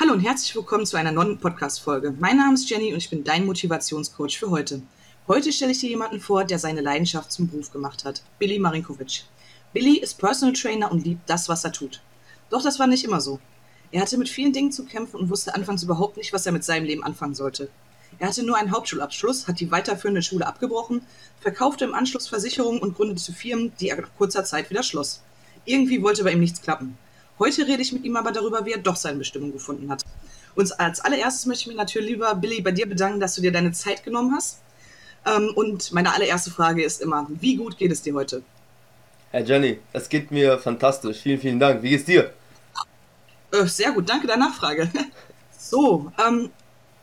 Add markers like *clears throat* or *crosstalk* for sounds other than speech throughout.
Hallo und herzlich willkommen zu einer neuen Podcast-Folge. Mein Name ist Jenny und ich bin dein Motivationscoach für heute. Heute stelle ich dir jemanden vor, der seine Leidenschaft zum Beruf gemacht hat. Billy Marinkovic. Billy ist Personal Trainer und liebt das, was er tut. Doch das war nicht immer so. Er hatte mit vielen Dingen zu kämpfen und wusste anfangs überhaupt nicht, was er mit seinem Leben anfangen sollte. Er hatte nur einen Hauptschulabschluss, hat die weiterführende Schule abgebrochen, verkaufte im Anschluss Versicherungen und gründete Firmen, die er nach kurzer Zeit wieder schloss. Irgendwie wollte bei ihm nichts klappen. Heute rede ich mit ihm aber darüber, wie er doch seine Bestimmung gefunden hat. Und als allererstes möchte ich mich natürlich, lieber Billy, bei dir bedanken, dass du dir deine Zeit genommen hast. Ähm, und meine allererste Frage ist immer, wie gut geht es dir heute? Herr Jenny, es geht mir fantastisch. Vielen, vielen Dank. Wie geht's dir? Äh, sehr gut, danke der Nachfrage. *laughs* so, ähm,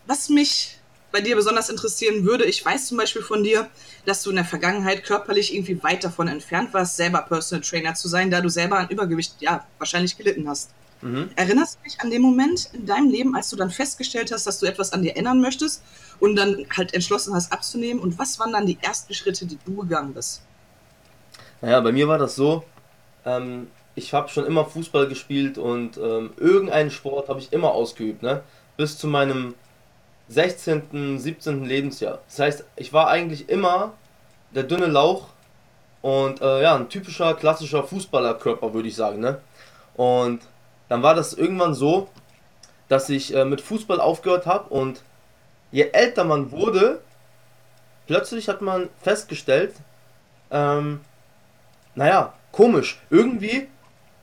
was mich bei dir besonders interessieren würde, ich weiß zum Beispiel von dir, dass du in der Vergangenheit körperlich irgendwie weit davon entfernt warst, selber Personal Trainer zu sein, da du selber an Übergewicht ja wahrscheinlich gelitten hast. Mhm. Erinnerst du dich an den Moment in deinem Leben, als du dann festgestellt hast, dass du etwas an dir ändern möchtest und dann halt entschlossen hast abzunehmen? Und was waren dann die ersten Schritte, die du gegangen bist? Naja, bei mir war das so, ähm, ich habe schon immer Fußball gespielt und ähm, irgendeinen Sport habe ich immer ausgeübt, ne? Bis zu meinem 16., 17. Lebensjahr. Das heißt, ich war eigentlich immer der dünne Lauch und äh, ja, ein typischer, klassischer Fußballerkörper, würde ich sagen, ne? Und dann war das irgendwann so, dass ich äh, mit Fußball aufgehört habe und je älter man wurde, plötzlich hat man festgestellt, ähm, naja, komisch, irgendwie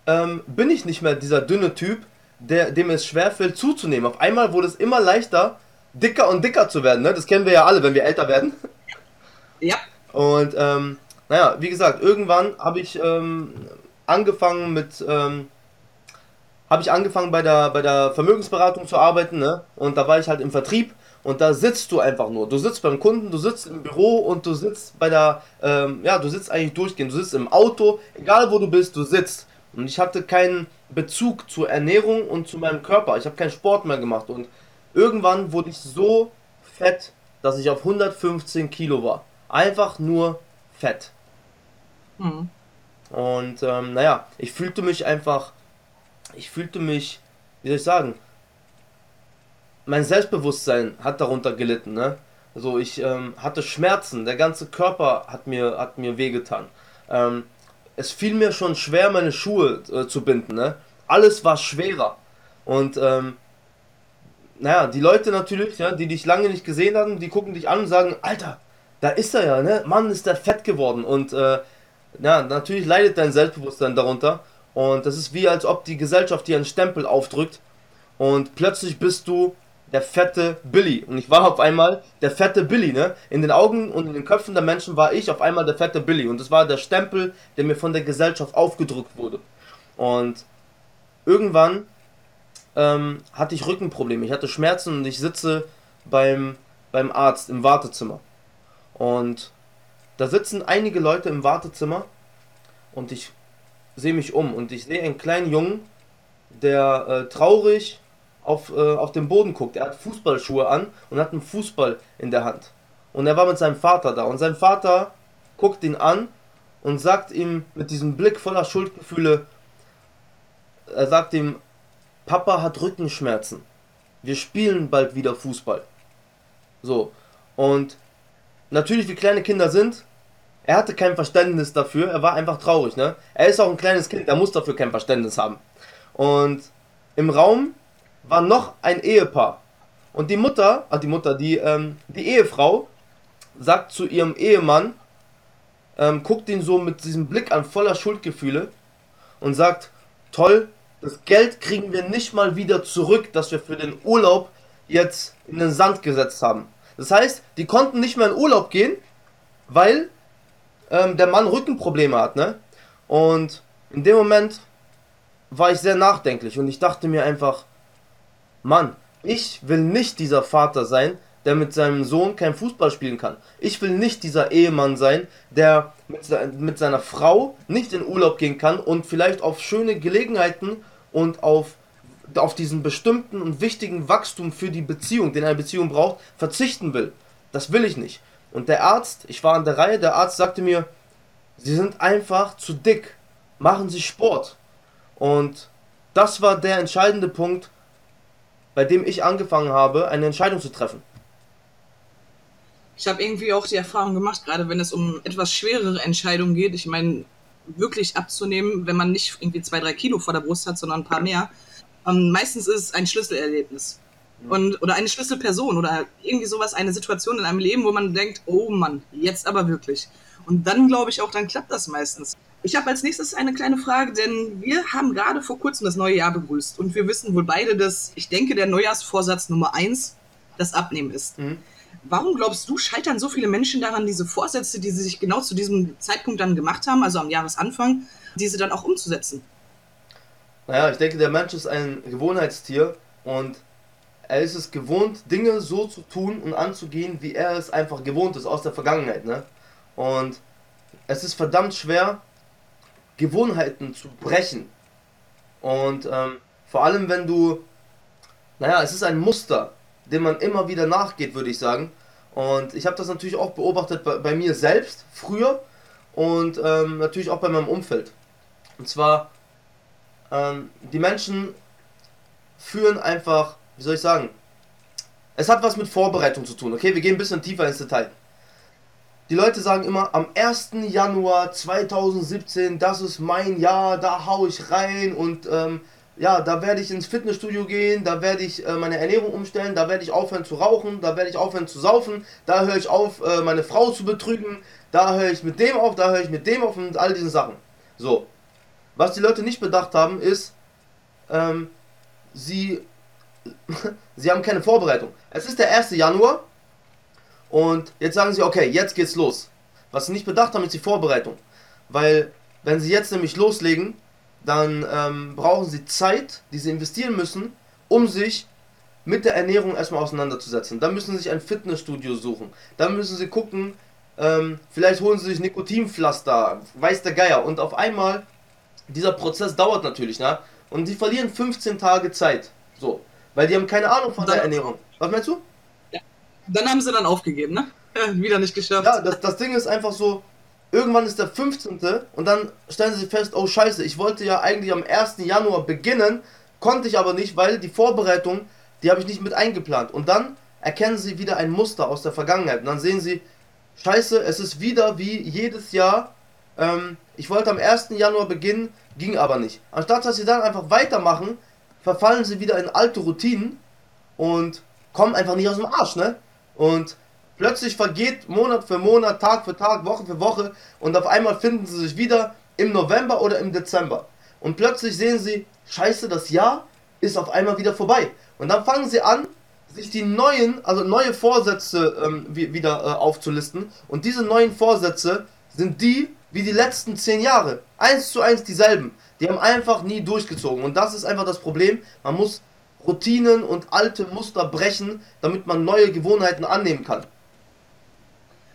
ähm, bin ich nicht mehr dieser dünne Typ, der, dem es schwerfällt zuzunehmen. Auf einmal wurde es immer leichter, dicker und dicker zu werden. Ne? Das kennen wir ja alle, wenn wir älter werden. *laughs* Ja. Und ähm, naja, wie gesagt, irgendwann habe ich ähm, angefangen mit, ähm, habe ich angefangen bei der, bei der Vermögensberatung zu arbeiten, ne? Und da war ich halt im Vertrieb und da sitzt du einfach nur. Du sitzt beim Kunden, du sitzt im Büro und du sitzt bei der, ähm, ja, du sitzt eigentlich durchgehend. Du sitzt im Auto, egal wo du bist, du sitzt. Und ich hatte keinen Bezug zur Ernährung und zu meinem Körper. Ich habe keinen Sport mehr gemacht und irgendwann wurde ich so fett, dass ich auf 115 Kilo war. Einfach nur fett. Mhm. Und ähm, naja, ich fühlte mich einfach, ich fühlte mich, wie soll ich sagen, mein Selbstbewusstsein hat darunter gelitten, ne? Also ich ähm, hatte Schmerzen, der ganze Körper hat mir, hat mir wehgetan. Ähm, es fiel mir schon schwer, meine Schuhe äh, zu binden, ne? Alles war schwerer. Und ähm, naja, die Leute natürlich, ja, die dich lange nicht gesehen haben, die gucken dich an und sagen, Alter, da ist er ja, ne? Mann, ist der fett geworden. Und äh, ja, natürlich leidet dein Selbstbewusstsein darunter. Und das ist wie, als ob die Gesellschaft dir einen Stempel aufdrückt. Und plötzlich bist du der fette Billy. Und ich war auf einmal der fette Billy, ne? In den Augen und in den Köpfen der Menschen war ich auf einmal der fette Billy. Und das war der Stempel, der mir von der Gesellschaft aufgedrückt wurde. Und irgendwann ähm, hatte ich Rückenprobleme. Ich hatte Schmerzen und ich sitze beim, beim Arzt im Wartezimmer. Und da sitzen einige Leute im Wartezimmer und ich sehe mich um und ich sehe einen kleinen Jungen, der äh, traurig auf, äh, auf den Boden guckt. Er hat Fußballschuhe an und hat einen Fußball in der Hand. Und er war mit seinem Vater da. Und sein Vater guckt ihn an und sagt ihm mit diesem Blick voller Schuldgefühle, er sagt ihm, Papa hat Rückenschmerzen. Wir spielen bald wieder Fußball. So. Und natürlich, wie kleine Kinder sind, er hatte kein Verständnis dafür. Er war einfach traurig, ne? Er ist auch ein kleines Kind, er muss dafür kein Verständnis haben. Und im Raum war noch ein Ehepaar. Und die Mutter, ah, die Mutter, die, ähm, die Ehefrau sagt zu ihrem Ehemann, ähm, guckt ihn so mit diesem Blick an voller Schuldgefühle und sagt, toll, das Geld kriegen wir nicht mal wieder zurück, das wir für den Urlaub jetzt in den Sand gesetzt haben. Das heißt, die konnten nicht mehr in Urlaub gehen, weil ähm, der Mann Rückenprobleme hat, ne? Und in dem Moment war ich sehr nachdenklich und ich dachte mir einfach, Mann, ich will nicht dieser Vater sein, der mit seinem Sohn kein Fußball spielen kann. Ich will nicht dieser Ehemann sein, der mit, mit seiner Frau nicht in Urlaub gehen kann und vielleicht auf schöne Gelegenheiten und auf, auf diesen bestimmten und wichtigen Wachstum für die Beziehung, den eine Beziehung braucht, verzichten will. Das will ich nicht. Und der Arzt, ich war an der Reihe, der Arzt sagte mir, Sie sind einfach zu dick. Machen Sie Sport. Und das war der entscheidende Punkt, bei dem ich angefangen habe, eine Entscheidung zu treffen. Ich habe irgendwie auch die Erfahrung gemacht, gerade wenn es um etwas schwerere Entscheidungen geht, ich meine, wirklich abzunehmen, wenn man nicht irgendwie zwei, drei Kilo vor der Brust hat, sondern ein paar mehr. Ähm, meistens ist es ein Schlüsselerlebnis. Und, oder eine Schlüsselperson oder irgendwie sowas, eine Situation in einem Leben, wo man denkt, oh Mann, jetzt aber wirklich. Und dann glaube ich auch, dann klappt das meistens. Ich habe als nächstes eine kleine Frage, denn wir haben gerade vor kurzem das neue Jahr begrüßt und wir wissen wohl beide, dass ich denke, der Neujahrsvorsatz Nummer eins das Abnehmen ist. Mhm. Warum glaubst du, scheitern so viele Menschen daran, diese Vorsätze, die sie sich genau zu diesem Zeitpunkt dann gemacht haben, also am Jahresanfang, diese dann auch umzusetzen? Naja, ich denke, der Mensch ist ein Gewohnheitstier und er ist es gewohnt, Dinge so zu tun und anzugehen, wie er es einfach gewohnt ist aus der Vergangenheit. Ne? Und es ist verdammt schwer, Gewohnheiten zu brechen. Und ähm, vor allem, wenn du, naja, es ist ein Muster dem man immer wieder nachgeht, würde ich sagen. Und ich habe das natürlich auch beobachtet bei, bei, mir selbst früher und ähm, natürlich auch bei meinem Umfeld. Und zwar, ähm, die Menschen führen einfach, wie soll ich sagen, es hat was mit Vorbereitung zu tun. Okay, wir gehen ein bisschen tiefer ins Detail. Die Leute sagen immer, am 1. Januar 2017, das ist mein Jahr, da hau ich rein und ähm, ja, da werde ich ins Fitnessstudio gehen, da werde ich äh, meine Ernährung umstellen, da werde ich aufhören zu rauchen, da werde ich aufhören zu saufen, da höre ich auf, äh, meine Frau zu betrügen, da höre ich mit dem auf, da höre ich mit dem auf und all diesen Sachen. So. Was die Leute nicht bedacht haben, ist, ähm, sie, *laughs* sie haben keine Vorbereitung. Es ist der 1. Januar und jetzt sagen sie, okay, jetzt geht's los. Was sie nicht bedacht haben, ist die Vorbereitung. Weil, wenn sie jetzt nämlich loslegen, dann ähm, brauchen sie Zeit, die sie investieren müssen, um sich mit der Ernährung erstmal auseinanderzusetzen. Dann müssen sie sich ein Fitnessstudio suchen. Dann müssen sie gucken, ähm, vielleicht holen sie sich Nikotinpflaster, weiß der Geier. Und auf einmal, dieser Prozess dauert natürlich, ne? Und sie verlieren 15 Tage Zeit. So. Weil die haben keine Ahnung von dann, der Ernährung. Was meinst du? Ja. Dann haben sie dann aufgegeben, ne? *laughs* Wieder nicht geschafft. Ja, das, das Ding ist einfach so, Irgendwann ist der 15. und dann stellen sie fest, oh scheiße, ich wollte ja eigentlich am 1. Januar beginnen, konnte ich aber nicht, weil die Vorbereitung, die habe ich nicht mit eingeplant. Und dann erkennen sie wieder ein Muster aus der Vergangenheit. Und dann sehen sie, scheiße, es ist wieder wie jedes Jahr, ähm, ich wollte am 1. Januar beginnen, ging aber nicht. Anstatt dass sie dann einfach weitermachen, verfallen sie wieder in alte Routinen und kommen einfach nicht aus dem Arsch, ne? Und Plötzlich vergeht Monat für Monat, Tag für Tag, Woche für Woche und auf einmal finden sie sich wieder im November oder im Dezember. Und plötzlich sehen sie, scheiße, das Jahr ist auf einmal wieder vorbei. Und dann fangen sie an, sich die neuen, also neue Vorsätze ähm, wieder äh, aufzulisten. Und diese neuen Vorsätze sind die wie die letzten zehn Jahre. Eins zu eins dieselben. Die haben einfach nie durchgezogen. Und das ist einfach das Problem. Man muss Routinen und alte Muster brechen, damit man neue Gewohnheiten annehmen kann.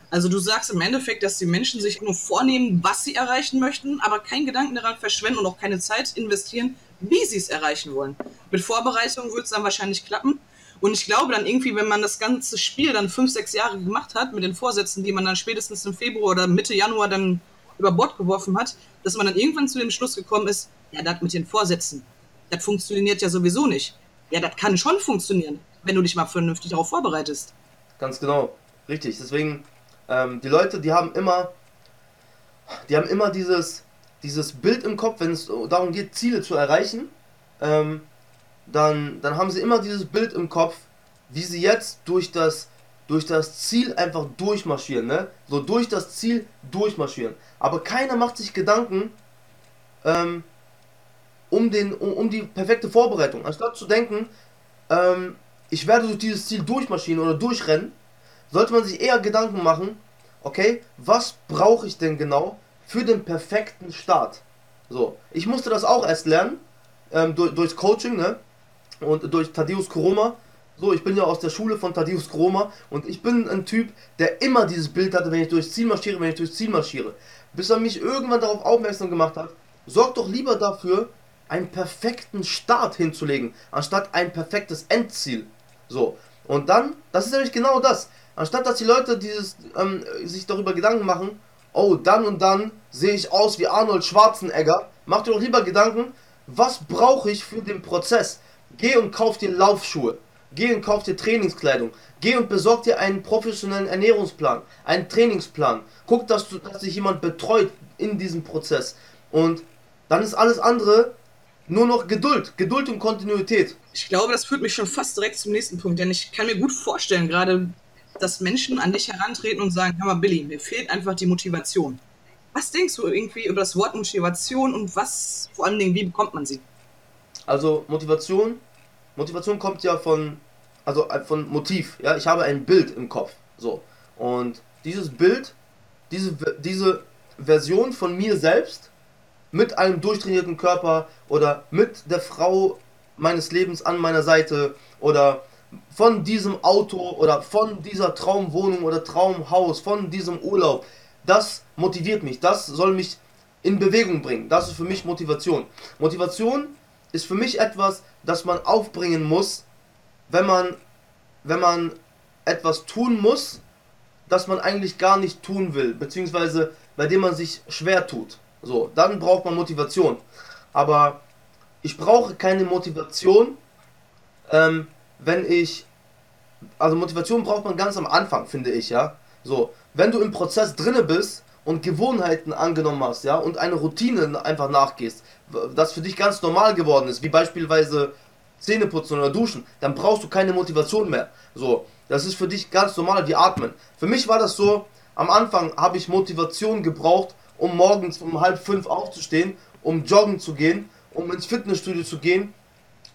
Also du sagst im Endeffekt, dass die Menschen sich nur vornehmen, was sie erreichen möchten, aber keinen Gedanken daran verschwenden und auch keine Zeit investieren, wie sie es erreichen wollen. Mit Vorbereitung wird es dann wahrscheinlich klappen. Und ich glaube dann irgendwie, wenn man das ganze Spiel dann fünf, sechs Jahre gemacht hat, mit den Vorsätzen, die man dann spätestens im Februar oder Mitte Januar dann über Bord geworfen hat, dass man dann irgendwann zu dem Schluss gekommen ist, ja, das mit den Vorsätzen, das funktioniert ja sowieso nicht. Ja, das kann schon funktionieren, wenn du dich mal vernünftig darauf vorbereitest. Ganz genau, richtig. Deswegen ähm, die Leute, die haben immer, die haben immer dieses, dieses Bild im Kopf, wenn es darum geht, Ziele zu erreichen, ähm, dann, dann haben sie immer dieses Bild im Kopf, wie sie jetzt durch das, durch das Ziel einfach durchmarschieren, ne? So durch das Ziel durchmarschieren. Aber keiner macht sich Gedanken ähm, um, den, um, um die perfekte Vorbereitung. Anstatt zu denken, ähm, ich werde durch dieses Ziel durchmarschieren oder durchrennen, sollte man sich eher Gedanken machen, okay, was brauche ich denn genau für den perfekten Start? So, ich musste das auch erst lernen, ähm, durch, durchs Coaching, ne? Und durch Thaddeus Koroma. So, ich bin ja aus der Schule von Thaddeus Koroma und ich bin ein Typ, der immer dieses Bild hatte, wenn ich durchs Ziel marschiere, wenn ich durchs Ziel marschiere. Bis er mich irgendwann darauf aufmerksam gemacht hat, sorg doch lieber dafür, einen perfekten Start hinzulegen, anstatt ein perfektes Endziel. So, und dann, das ist nämlich genau das. Anstatt dass die Leute dieses, ähm, sich darüber Gedanken machen, oh, dann und dann sehe ich aus wie Arnold Schwarzenegger, macht ihr doch lieber Gedanken, was brauche ich für den Prozess? Geh und kauf dir Laufschuhe. Geh und kauf dir Trainingskleidung. Geh und besorg dir einen professionellen Ernährungsplan, einen Trainingsplan. Guck, dass, du, dass dich jemand betreut in diesem Prozess. Und dann ist alles andere nur noch Geduld. Geduld und Kontinuität. Ich glaube, das führt mich schon fast direkt zum nächsten Punkt, denn ich kann mir gut vorstellen, gerade, dass Menschen an dich herantreten und sagen, hör mal, Billy, mir fehlt einfach die Motivation. Was denkst du irgendwie über das Wort Motivation und was, vor allen Dingen, wie bekommt man sie? Also Motivation, Motivation kommt ja von, also äh, von Motiv. Ja, ich habe ein Bild im Kopf. So und dieses Bild, diese diese Version von mir selbst mit einem durchtrainierten Körper oder mit der Frau meines Lebens an meiner Seite oder von diesem Auto oder von dieser Traumwohnung oder Traumhaus, von diesem Urlaub, das motiviert mich, das soll mich in Bewegung bringen. Das ist für mich Motivation. Motivation ist für mich etwas, das man aufbringen muss, wenn man, wenn man etwas tun muss, das man eigentlich gar nicht tun will, beziehungsweise bei dem man sich schwer tut. So, dann braucht man Motivation. Aber ich brauche keine Motivation, ähm, wenn ich. Also Motivation braucht man ganz am Anfang, finde ich, ja. So, wenn du im Prozess drinne bist und Gewohnheiten angenommen hast, ja, und eine Routine einfach nachgehst, das für dich ganz normal geworden ist, wie beispielsweise Zähne putzen oder duschen, dann brauchst du keine Motivation mehr. So, das ist für dich ganz normal wie atmen. Für mich war das so, am Anfang habe ich Motivation gebraucht, um morgens um halb fünf aufzustehen, um joggen zu gehen, um ins Fitnessstudio zu gehen,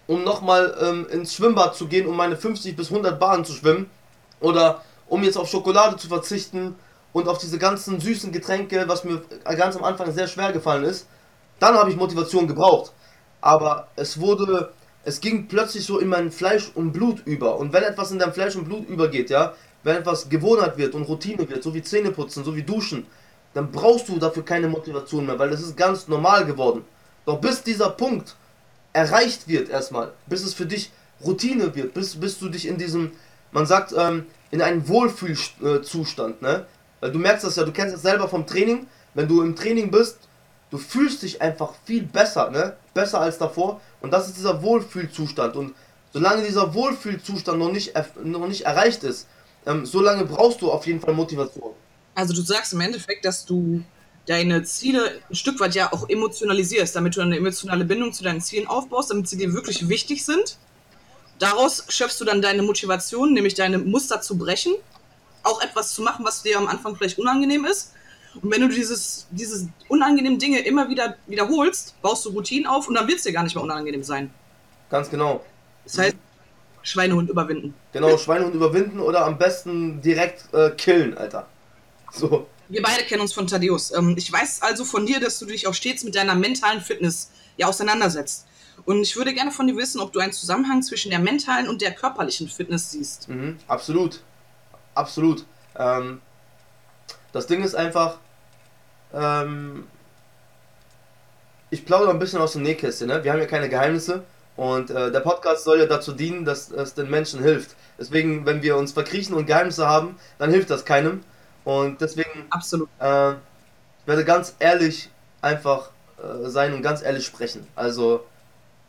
um nochmal ähm, ins Schwimmbad zu gehen, um meine 50 bis 100 Bahnen zu schwimmen oder um jetzt auf Schokolade zu verzichten und auf diese ganzen süßen Getränke, was mir ganz am Anfang sehr schwer gefallen ist. Dann habe ich Motivation gebraucht. Aber es wurde, es ging plötzlich so in mein Fleisch und Blut über. Und wenn etwas in dein Fleisch und Blut übergeht, ja, wenn etwas Gewohnheit wird und Routine wird, so wie Zähneputzen, so wie Duschen, dann brauchst du dafür keine Motivation mehr, weil das ist ganz normal geworden. Doch bis dieser Punkt erreicht wird erstmal, bis es für dich Routine wird, bis, bis du dich in diesem, man sagt, ähm, in einen Wohlfühlzustand, ne? Weil du merkst das ja, du kennst das selber vom Training, wenn du im Training bist, du fühlst dich einfach viel besser, ne? Besser als davor und das ist dieser Wohlfühlzustand und solange dieser Wohlfühlzustand noch nicht, noch nicht erreicht ist, ähm, solange brauchst du auf jeden Fall Motivation. Also du sagst im Endeffekt, dass du deine Ziele ein Stück weit ja auch emotionalisierst, damit du eine emotionale Bindung zu deinen Zielen aufbaust, damit sie dir wirklich wichtig sind. Daraus schöpfst du dann deine Motivation, nämlich deine Muster zu brechen, auch etwas zu machen, was dir am Anfang vielleicht unangenehm ist. Und wenn du dieses, diese unangenehmen Dinge immer wieder wiederholst, baust du Routinen auf und dann wird es dir gar nicht mehr unangenehm sein. Ganz genau. Das heißt, Schweinehund überwinden. Genau, Schweinehund überwinden oder am besten direkt äh, killen, Alter. So. Wir beide kennen uns von Thaddeus. Ähm, ich weiß also von dir, dass du dich auch stets mit deiner mentalen Fitness ja auseinandersetzt. Und ich würde gerne von dir wissen, ob du einen Zusammenhang zwischen der mentalen und der körperlichen Fitness siehst. Mhm, absolut. Absolut. Ähm, das Ding ist einfach, ähm, ich plaudere ein bisschen aus dem Nähkästchen. Ne? Wir haben ja keine Geheimnisse. Und äh, der Podcast soll ja dazu dienen, dass es den Menschen hilft. Deswegen, wenn wir uns verkriechen und Geheimnisse haben, dann hilft das keinem. Und deswegen Absolut. Äh, ich werde ganz ehrlich einfach äh, sein und ganz ehrlich sprechen. Also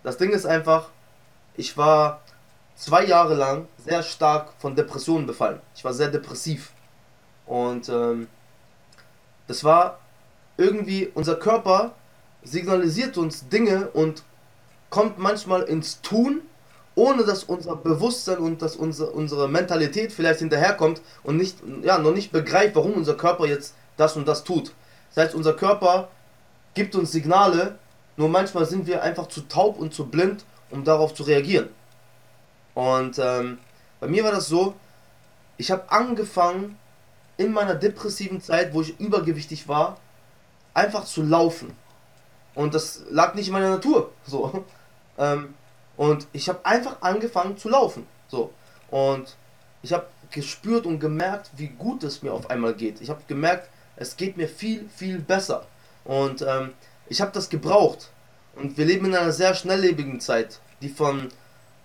das Ding ist einfach, ich war zwei Jahre lang sehr stark von Depressionen befallen. Ich war sehr depressiv. Und ähm, das war irgendwie, unser Körper signalisiert uns Dinge und kommt manchmal ins Tun ohne dass unser Bewusstsein und dass unsere, unsere Mentalität vielleicht hinterherkommt und nicht, ja, noch nicht begreift, warum unser Körper jetzt das und das tut. Das heißt, unser Körper gibt uns Signale, nur manchmal sind wir einfach zu taub und zu blind, um darauf zu reagieren. Und ähm, bei mir war das so, ich habe angefangen, in meiner depressiven Zeit, wo ich übergewichtig war, einfach zu laufen. Und das lag nicht in meiner Natur. So. *laughs* Ähm, und ich habe einfach angefangen zu laufen. So. Und ich habe gespürt und gemerkt, wie gut es mir auf einmal geht. Ich habe gemerkt, es geht mir viel, viel besser. Und ähm, ich habe das gebraucht. Und wir leben in einer sehr schnelllebigen Zeit, die von,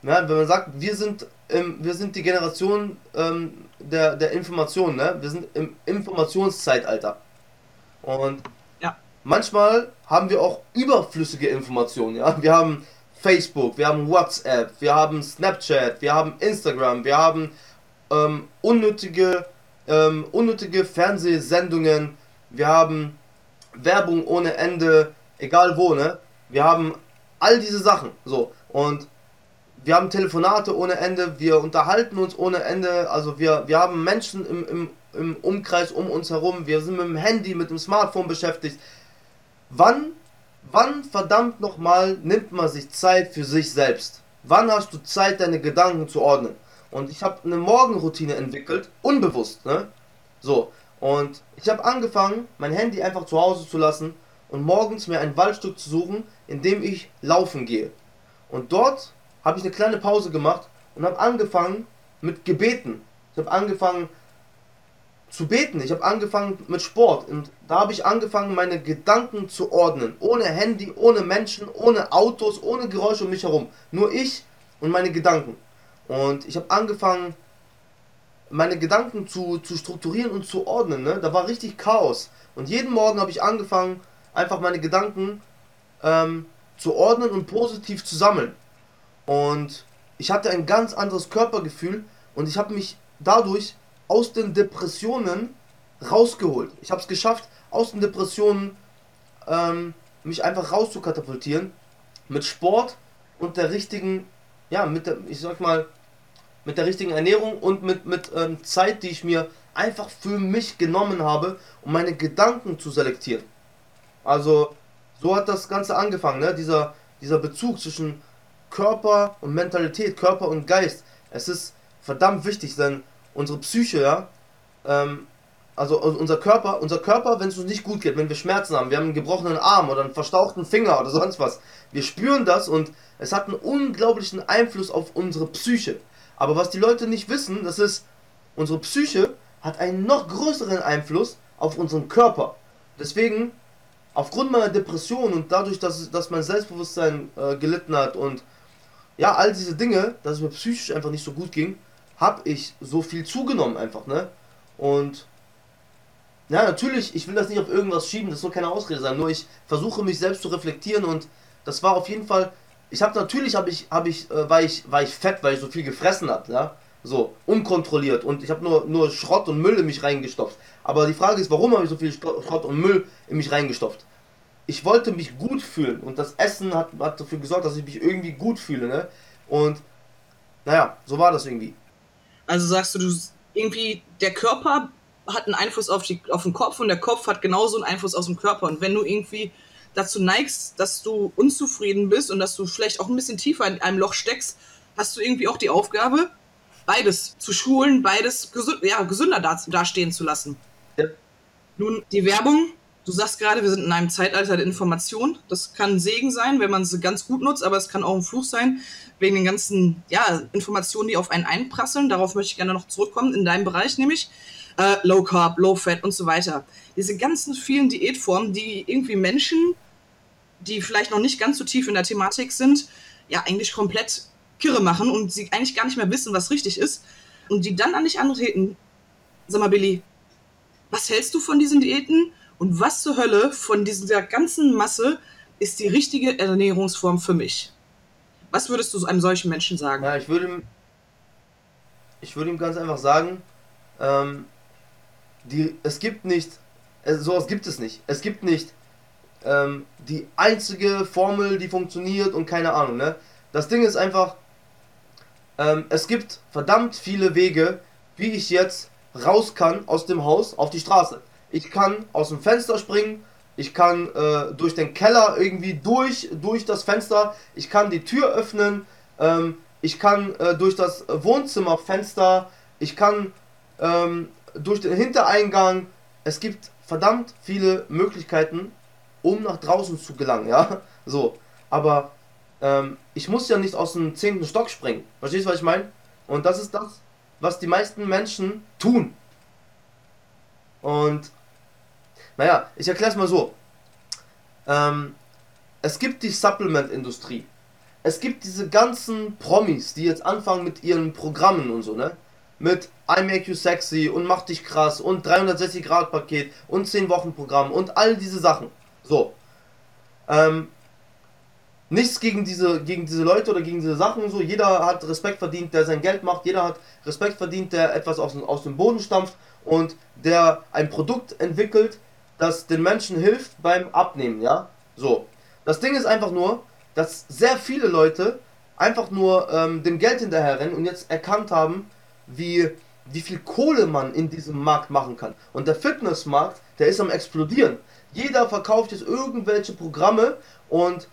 ja, wenn man sagt, wir sind, ähm, wir sind die Generation ähm, der, der Information, ne? wir sind im Informationszeitalter. Und ja. manchmal haben wir auch überflüssige Informationen. Ja? Wir haben Facebook, wir haben WhatsApp, wir haben Snapchat, wir haben Instagram, wir haben ähm, unnötige, ähm, unnötige Fernsehsendungen, wir haben Werbung ohne Ende, egal wo, ne? Wir haben all diese Sachen, so. Und wir haben Telefonate ohne Ende, wir unterhalten uns ohne Ende, also wir, wir haben Menschen im, im, im Umkreis um uns herum, wir sind mit dem Handy, mit dem Smartphone beschäftigt. Wann, wann verdammt nochmal nimmt man sich Zeit für sich selbst? Wann hast du Zeit, deine Gedanken zu ordnen? Und ich habe eine Morgenroutine entwickelt, unbewusst, ne? So, und ich habe angefangen, mein Handy einfach zu Hause zu lassen und morgens mir ein Waldstück zu suchen, in dem ich laufen gehe. Und dort habe ich eine kleine Pause gemacht und habe angefangen mit Gebeten. Ich habe angefangen zu beten. Ich habe angefangen mit Sport und da habe ich angefangen, meine Gedanken zu ordnen. Ohne Handy, ohne Menschen, ohne Autos, ohne Geräusche um mich herum. Nur ich und meine Gedanken. Und ich habe angefangen, meine Gedanken zu, zu strukturieren und zu ordnen. Ne? Da war richtig Chaos. Und jeden Morgen habe ich angefangen, einfach meine Gedanken ähm, zu ordnen und positiv zu sammeln. Und ich hatte ein ganz anderes Körpergefühl und ich habe mich dadurch aus den Depressionen rausgeholt. Ich habe es geschafft, aus den Depressionen ähm, mich einfach rauszukatapultieren mit Sport und der richtigen, ja, mit der, ich sag mal, mit der richtigen Ernährung und mit, mit ähm, Zeit, die ich mir einfach für mich genommen habe, um meine Gedanken zu selektieren. Also, so hat das Ganze angefangen, ne? dieser, dieser Bezug zwischen Körper und Mentalität, Körper und Geist. Es ist verdammt wichtig, denn unsere Psyche, ja, ähm, also unser Körper, unser Körper, wenn es uns nicht gut geht, wenn wir Schmerzen haben, wir haben einen gebrochenen Arm oder einen verstauchten Finger oder sonst was, wir spüren das und es hat einen unglaublichen Einfluss auf unsere Psyche. Aber was die Leute nicht wissen, das ist, unsere Psyche hat einen noch größeren Einfluss auf unseren Körper. Deswegen, aufgrund meiner Depression und dadurch, dass, dass mein Selbstbewusstsein äh, gelitten hat und ja, all diese Dinge, dass es mir psychisch einfach nicht so gut ging, habe ich so viel zugenommen einfach, ne? Und ja, natürlich, ich will das nicht auf irgendwas schieben, das soll keine Ausrede sein, nur ich versuche mich selbst zu reflektieren und das war auf jeden Fall ich habe natürlich habe ich habe ich äh, war ich war ich fett, weil ich so viel gefressen habe, ja? So unkontrolliert und ich habe nur nur Schrott und Müll in mich reingestopft. Aber die Frage ist, warum habe ich so viel Schrott und Müll in mich reingestopft? Ich wollte mich gut fühlen und das Essen hat, hat dafür gesorgt, dass ich mich irgendwie gut fühle, ne? Und naja, so war das irgendwie. Also sagst du, du irgendwie der Körper hat einen Einfluss auf, die, auf den Kopf und der Kopf hat genauso einen Einfluss auf den Körper. Und wenn du irgendwie dazu neigst, dass du unzufrieden bist und dass du vielleicht auch ein bisschen tiefer in einem Loch steckst, hast du irgendwie auch die Aufgabe, beides zu schulen, beides gesund, ja, gesünder dastehen zu lassen. Ja. Nun, die Werbung, du sagst gerade, wir sind in einem Zeitalter der Information. Das kann ein Segen sein, wenn man sie ganz gut nutzt, aber es kann auch ein Fluch sein, wegen den ganzen ja, Informationen, die auf einen einprasseln. Darauf möchte ich gerne noch zurückkommen, in deinem Bereich nämlich. Äh, Low Carb, Low Fat und so weiter. Diese ganzen vielen Diätformen, die irgendwie Menschen die vielleicht noch nicht ganz so tief in der Thematik sind, ja eigentlich komplett kirre machen und sie eigentlich gar nicht mehr wissen, was richtig ist und die dann an dich antreten. Sag mal, Billy, was hältst du von diesen Diäten und was zur Hölle von dieser ganzen Masse ist die richtige Ernährungsform für mich? Was würdest du einem solchen Menschen sagen? Ja, ich würde ihm, ich würde ihm ganz einfach sagen, ähm, die, es gibt nicht, sowas gibt es nicht. Es gibt nicht ähm, die einzige Formel, die funktioniert und keine Ahnung, ne? Das Ding ist einfach, ähm, es gibt verdammt viele Wege, wie ich jetzt raus kann aus dem Haus auf die Straße. Ich kann aus dem Fenster springen, ich kann äh, durch den Keller irgendwie durch, durch das Fenster, ich kann die Tür öffnen, ähm, ich kann äh, durch das Wohnzimmerfenster, ich kann ähm, durch den Hintereingang. Es gibt verdammt viele Möglichkeiten, um nach draußen zu gelangen, ja. *laughs* So, aber ähm, ich muss ja nicht aus dem zehnten Stock springen. Verstehst du, was ich meine? Und das ist das, was die meisten Menschen tun. Und naja, ich erkläre es mal so. Ähm, es gibt die Supplement-Industrie. Es gibt diese ganzen Promis, die jetzt anfangen mit ihren Programmen und so, ne? Mit I Make You Sexy und Mach dich krass und 360 Grad Paket und 10 Wochen Programm und all diese Sachen. So. Ähm, nichts gegen diese, gegen diese Leute oder gegen diese Sachen so. Jeder hat Respekt verdient, der sein Geld macht. Jeder hat Respekt verdient, der etwas aus, aus dem Boden stampft und der ein Produkt entwickelt, das den Menschen hilft beim Abnehmen, ja. So. Das Ding ist einfach nur, dass sehr viele Leute einfach nur ähm, dem Geld hinterherrennen und jetzt erkannt haben, wie, wie viel Kohle man in diesem Markt machen kann. Und der Fitnessmarkt, der ist am explodieren. Jeder verkauft jetzt irgendwelche Programme und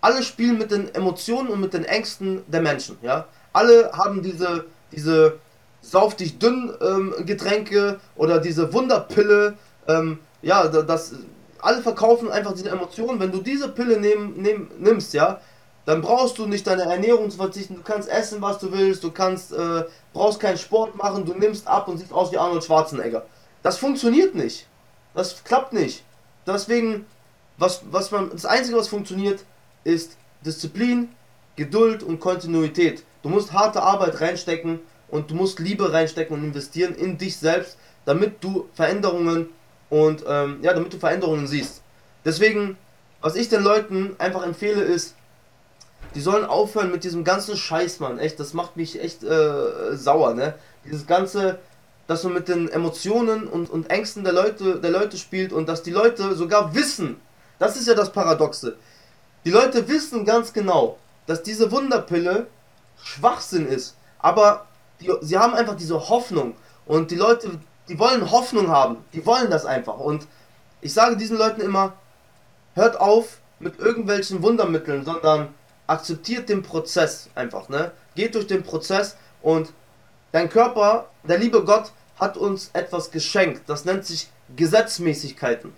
alle spielen mit den Emotionen und mit den Ängsten der Menschen, ja. Alle haben diese, diese sauf dünn ähm, Getränke oder diese Wunderpille, ähm, ja, das, alle verkaufen einfach diese Emotionen. Wenn du diese Pille nehm, nehm, nimmst, ja, dann brauchst du nicht deine Ernährung zu verzichten. Du kannst essen, was du willst. Du kannst, äh, brauchst keinen Sport machen. Du nimmst ab und siehst aus wie Arnold Schwarzenegger. Das funktioniert nicht. Das klappt nicht. Deswegen, was, was man, das Einzige, was funktioniert, ist Disziplin, Geduld und Kontinuität. Du musst harte Arbeit reinstecken und du musst Liebe reinstecken und investieren in dich selbst, damit du Veränderungen und ähm, ja, damit du Veränderungen siehst. Deswegen, was ich den Leuten einfach empfehle, ist, die sollen aufhören mit diesem ganzen Scheiß, Mann. Echt, das macht mich echt äh, sauer, ne? Dieses ganze, dass man mit den Emotionen und, und Ängsten der Leute, der Leute spielt und dass die Leute sogar wissen, das ist ja das Paradoxe. Die Leute wissen ganz genau, dass diese Wunderpille Schwachsinn ist, aber die, sie haben einfach diese Hoffnung und die Leute, die wollen Hoffnung haben, die wollen das einfach und ich sage diesen Leuten immer, hört auf mit irgendwelchen Wundermitteln, sondern akzeptiert den Prozess einfach, ne? Geht durch den Prozess und dein Körper, der liebe Gott hat uns etwas geschenkt, das nennt sich Gesetzmäßigkeiten.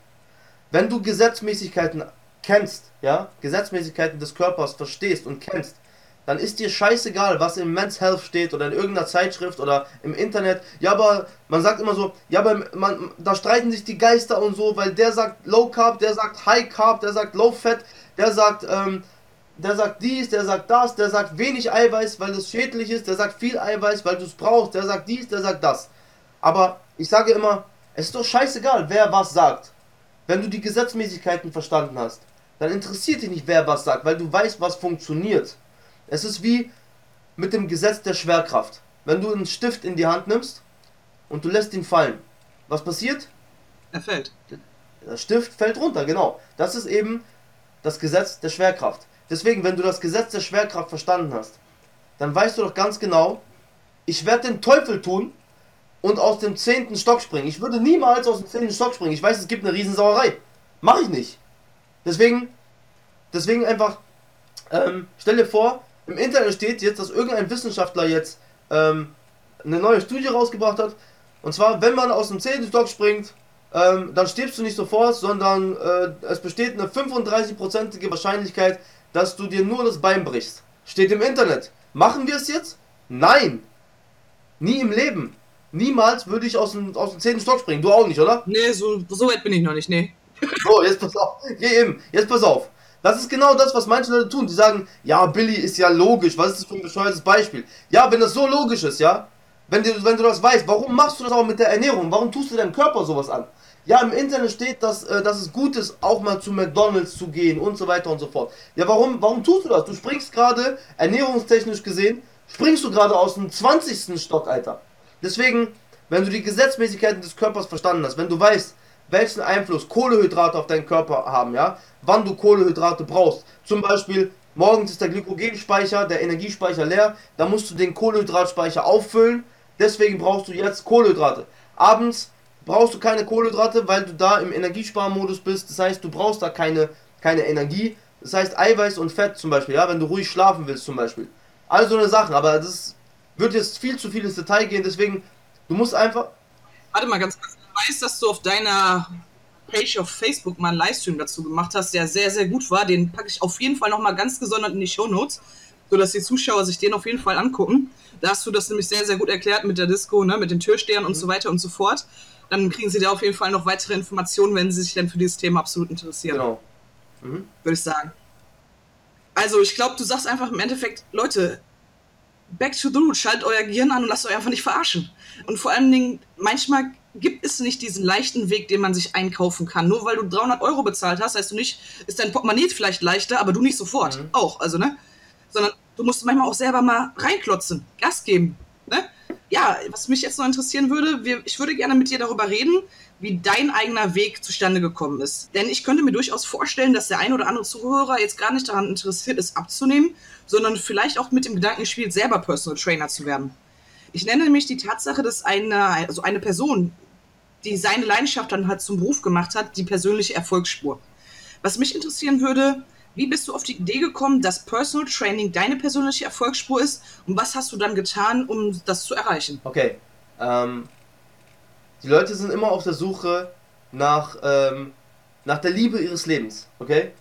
Wenn du Gesetzmäßigkeiten kennst, ja, Gesetzmäßigkeiten des Körpers verstehst und kennst, dann ist dir scheißegal, was im Men's Health steht oder in irgendeiner Zeitschrift oder im Internet. Ja, aber man sagt immer so, ja, aber man, da streiten sich die Geister und so, weil der sagt Low Carb, der sagt High Carb, der sagt Low Fat, der sagt, ähm, der sagt dies, der sagt das, der sagt wenig Eiweiß, weil es schädlich ist, der sagt viel Eiweiß, weil du es brauchst, der sagt dies, der sagt das. Aber ich sage immer, es ist doch scheißegal, wer was sagt. Wenn du die Gesetzmäßigkeiten verstanden hast dann interessiert dich nicht, wer was sagt, weil du weißt, was funktioniert. Es ist wie mit dem Gesetz der Schwerkraft. Wenn du einen Stift in die Hand nimmst und du lässt ihn fallen, was passiert? Er fällt. Der Stift fällt runter, genau. Das ist eben das Gesetz der Schwerkraft. Deswegen, wenn du das Gesetz der Schwerkraft verstanden hast, dann weißt du doch ganz genau, ich werde den Teufel tun und aus dem zehnten Stock springen. Ich würde niemals aus dem zehnten Stock springen. Ich weiß, es gibt eine Riesensauerei. Mache ich nicht. Deswegen, deswegen einfach, ähm, stell dir vor, im Internet steht jetzt, dass irgendein Wissenschaftler jetzt ähm, eine neue Studie rausgebracht hat. Und zwar, wenn man aus dem 10. Stock springt, ähm, dann stirbst du nicht sofort, sondern äh, es besteht eine 35%ige Wahrscheinlichkeit, dass du dir nur das Bein brichst. Steht im Internet. Machen wir es jetzt? Nein! Nie im Leben. Niemals würde ich aus dem, aus dem 10. Stock springen. Du auch nicht, oder? Nee, so, so weit bin ich noch nicht, nee. So, jetzt pass auf. Hier eben, jetzt pass auf. Das ist genau das, was manche Leute tun. Die sagen, ja, Billy ist ja logisch. Was ist das für ein bescheuertes Beispiel? Ja, wenn das so logisch ist, ja, wenn du, wenn du das weißt, warum machst du das auch mit der Ernährung? Warum tust du deinem Körper sowas an? Ja, im Internet steht, dass, äh, dass es gut ist, auch mal zu McDonalds zu gehen und so weiter und so fort. Ja, warum, warum tust du das? Du springst gerade, ernährungstechnisch gesehen, springst du gerade aus dem 20. Stock, Alter. Deswegen, wenn du die Gesetzmäßigkeiten des Körpers verstanden hast, wenn du weißt, welchen Einfluss Kohlehydrate auf deinen Körper haben, ja, wann du Kohlehydrate brauchst. Zum Beispiel, morgens ist der Glykogenspeicher, der Energiespeicher leer, da musst du den Kohlehydratspeicher auffüllen, deswegen brauchst du jetzt Kohlehydrate. Abends brauchst du keine Kohlehydrate, weil du da im Energiesparmodus bist, das heißt, du brauchst da keine, keine Energie, das heißt Eiweiß und Fett zum Beispiel, ja, wenn du ruhig schlafen willst zum Beispiel. All so eine Sachen, aber das wird jetzt viel zu viel ins Detail gehen, deswegen, du musst einfach... Warte mal ganz kurz weiß, dass du auf deiner Page auf Facebook mal einen Livestream dazu gemacht hast, der sehr, sehr gut war. Den packe ich auf jeden Fall nochmal ganz gesondert in die Show Notes, sodass die Zuschauer sich den auf jeden Fall angucken. Da hast du das nämlich sehr, sehr gut erklärt mit der Disco, ne, mit den Türstehern und so weiter und so fort. Dann kriegen sie da auf jeden Fall noch weitere Informationen, wenn sie sich dann für dieses Thema absolut interessieren. Genau. Mhm. Würde ich sagen. Also, ich glaube, du sagst einfach im Endeffekt, Leute, back to the root, schaltet euer Gehirn an und lasst euch einfach nicht verarschen. Und vor allen Dingen, manchmal gibt es nicht diesen leichten Weg, den man sich einkaufen kann. Nur weil du 300 Euro bezahlt hast, heißt du nicht, ist dein Portemonnaie vielleicht leichter, aber du nicht sofort. Mhm. Auch, also, ne? Sondern du musst manchmal auch selber mal reinklotzen, Gas geben, ne? Ja, was mich jetzt noch interessieren würde, wir, ich würde gerne mit dir darüber reden, wie dein eigener Weg zustande gekommen ist. Denn ich könnte mir durchaus vorstellen, dass der ein oder andere Zuhörer jetzt gar nicht daran interessiert ist, abzunehmen, sondern vielleicht auch mit dem Gedanken spielt, selber Personal Trainer zu werden. Ich nenne nämlich die Tatsache, dass eine, also eine Person, die seine Leidenschaft dann halt zum Beruf gemacht hat, die persönliche Erfolgsspur. Was mich interessieren würde, wie bist du auf die Idee gekommen, dass Personal Training deine persönliche Erfolgsspur ist und was hast du dann getan, um das zu erreichen? Okay, ähm, die Leute sind immer auf der Suche nach, ähm, nach der Liebe ihres Lebens, okay? *laughs*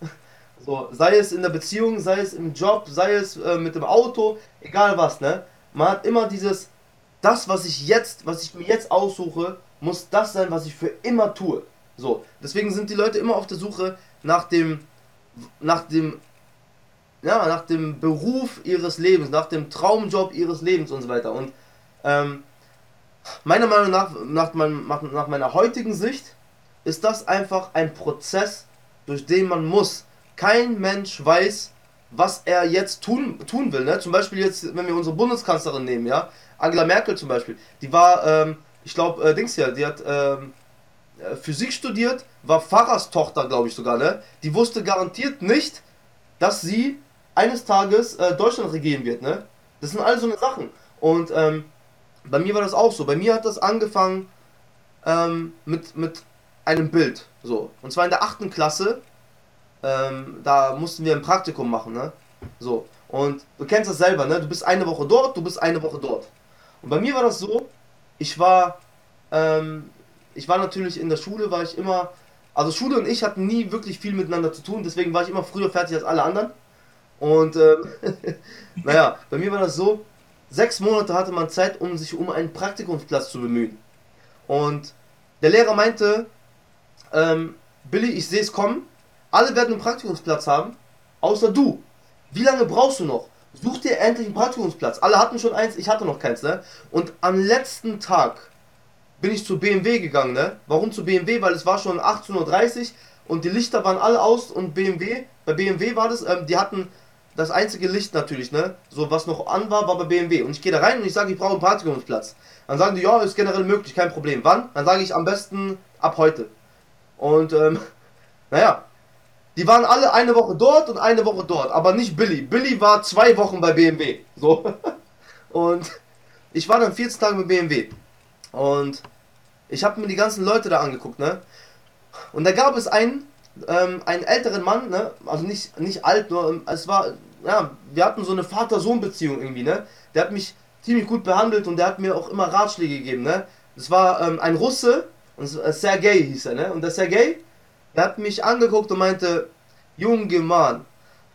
So, sei es in der Beziehung, sei es im Job, sei es äh, mit dem Auto, egal was, ne? Man hat immer dieses, das, was ich jetzt, was ich mir jetzt aussuche, muss das sein, was ich für immer tue. So, deswegen sind die Leute immer auf der Suche nach dem, nach dem, ja, nach dem Beruf ihres Lebens, nach dem Traumjob ihres Lebens und so weiter. Und ähm, meiner Meinung nach, nach, mein, nach meiner heutigen Sicht, ist das einfach ein Prozess, durch den man muss. Kein Mensch weiß, was er jetzt tun, tun will. Ne? Zum Beispiel jetzt, wenn wir unsere Bundeskanzlerin nehmen, ja, Angela Merkel zum Beispiel, die war, ähm, ich glaube, äh, Dings hier, die hat ähm, äh, Physik studiert, war Pfarrerstochter, glaube ich sogar, ne? Die wusste garantiert nicht, dass sie eines Tages äh, Deutschland regieren wird, ne? Das sind all so eine Sachen. Und ähm, bei mir war das auch so. Bei mir hat das angefangen ähm, mit, mit einem Bild. So. Und zwar in der achten Klasse. Ähm, da mussten wir ein Praktikum machen, ne? So. Und du kennst das selber, ne? Du bist eine Woche dort, du bist eine Woche dort. Und bei mir war das so, ich war, ähm, ich war natürlich in der Schule, war ich immer, also Schule und ich hatten nie wirklich viel miteinander zu tun, deswegen war ich immer früher fertig als alle anderen. Und ähm, *laughs* naja, bei mir war das so, Sechs Monate hatte man Zeit, um sich um einen Praktikumsplatz zu bemühen. Und der Lehrer meinte, ähm, Billy, ich sehe es kommen, alle werden einen Praktikumsplatz haben, außer du. Wie lange brauchst du noch? Such dir endlich einen Praktikumsplatz. Alle hatten schon eins, ich hatte noch keins, ne? Und am letzten Tag bin ich zu BMW gegangen, ne? Warum zu BMW? Weil es war schon 18.30 Uhr und die Lichter waren alle aus und BMW, bei BMW war das, ähm, die hatten das einzige Licht natürlich, ne? So was noch an war, war bei BMW. Und ich gehe da rein und ich sage, ich brauche einen Praktikumsplatz. Dann sagen die, ja, ist generell möglich, kein Problem. Wann? Dann sage ich am besten ab heute. Und ähm, *laughs* naja, die waren alle eine Woche dort und eine Woche dort, aber nicht Billy. Billy war zwei Wochen bei BMW. So. *laughs* Und ich war dann 14 Tage mit BMW. Und ich habe mir die ganzen Leute da angeguckt, ne? Und da gab es einen, ähm, einen älteren Mann, ne? Also nicht, nicht alt, nur es war ja, wir hatten so eine Vater-Sohn-Beziehung irgendwie, ne? Der hat mich ziemlich gut behandelt und der hat mir auch immer Ratschläge gegeben, ne? Das war ähm, ein Russe, und äh, Sergei hieß er, ne? Und der Sergei, der hat mich angeguckt und meinte, Junge Mann,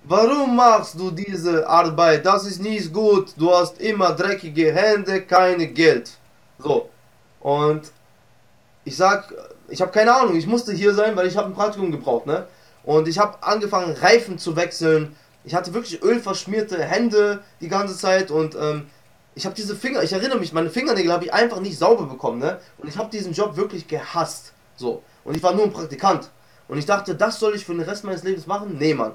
warum machst du diese Arbeit? Das ist nicht gut. Du hast immer dreckige Hände, keine Geld. So. Und ich sag, ich habe keine Ahnung, ich musste hier sein, weil ich habe ein Praktikum gebraucht, ne? Und ich habe angefangen, Reifen zu wechseln, ich hatte wirklich ölverschmierte Hände die ganze Zeit und ähm, ich habe diese Finger, ich erinnere mich, meine Fingernägel habe ich einfach nicht sauber bekommen, ne? Und ich habe diesen Job wirklich gehasst. So. Und ich war nur ein Praktikant. Und ich dachte, das soll ich für den Rest meines Lebens machen? Nee, Mann.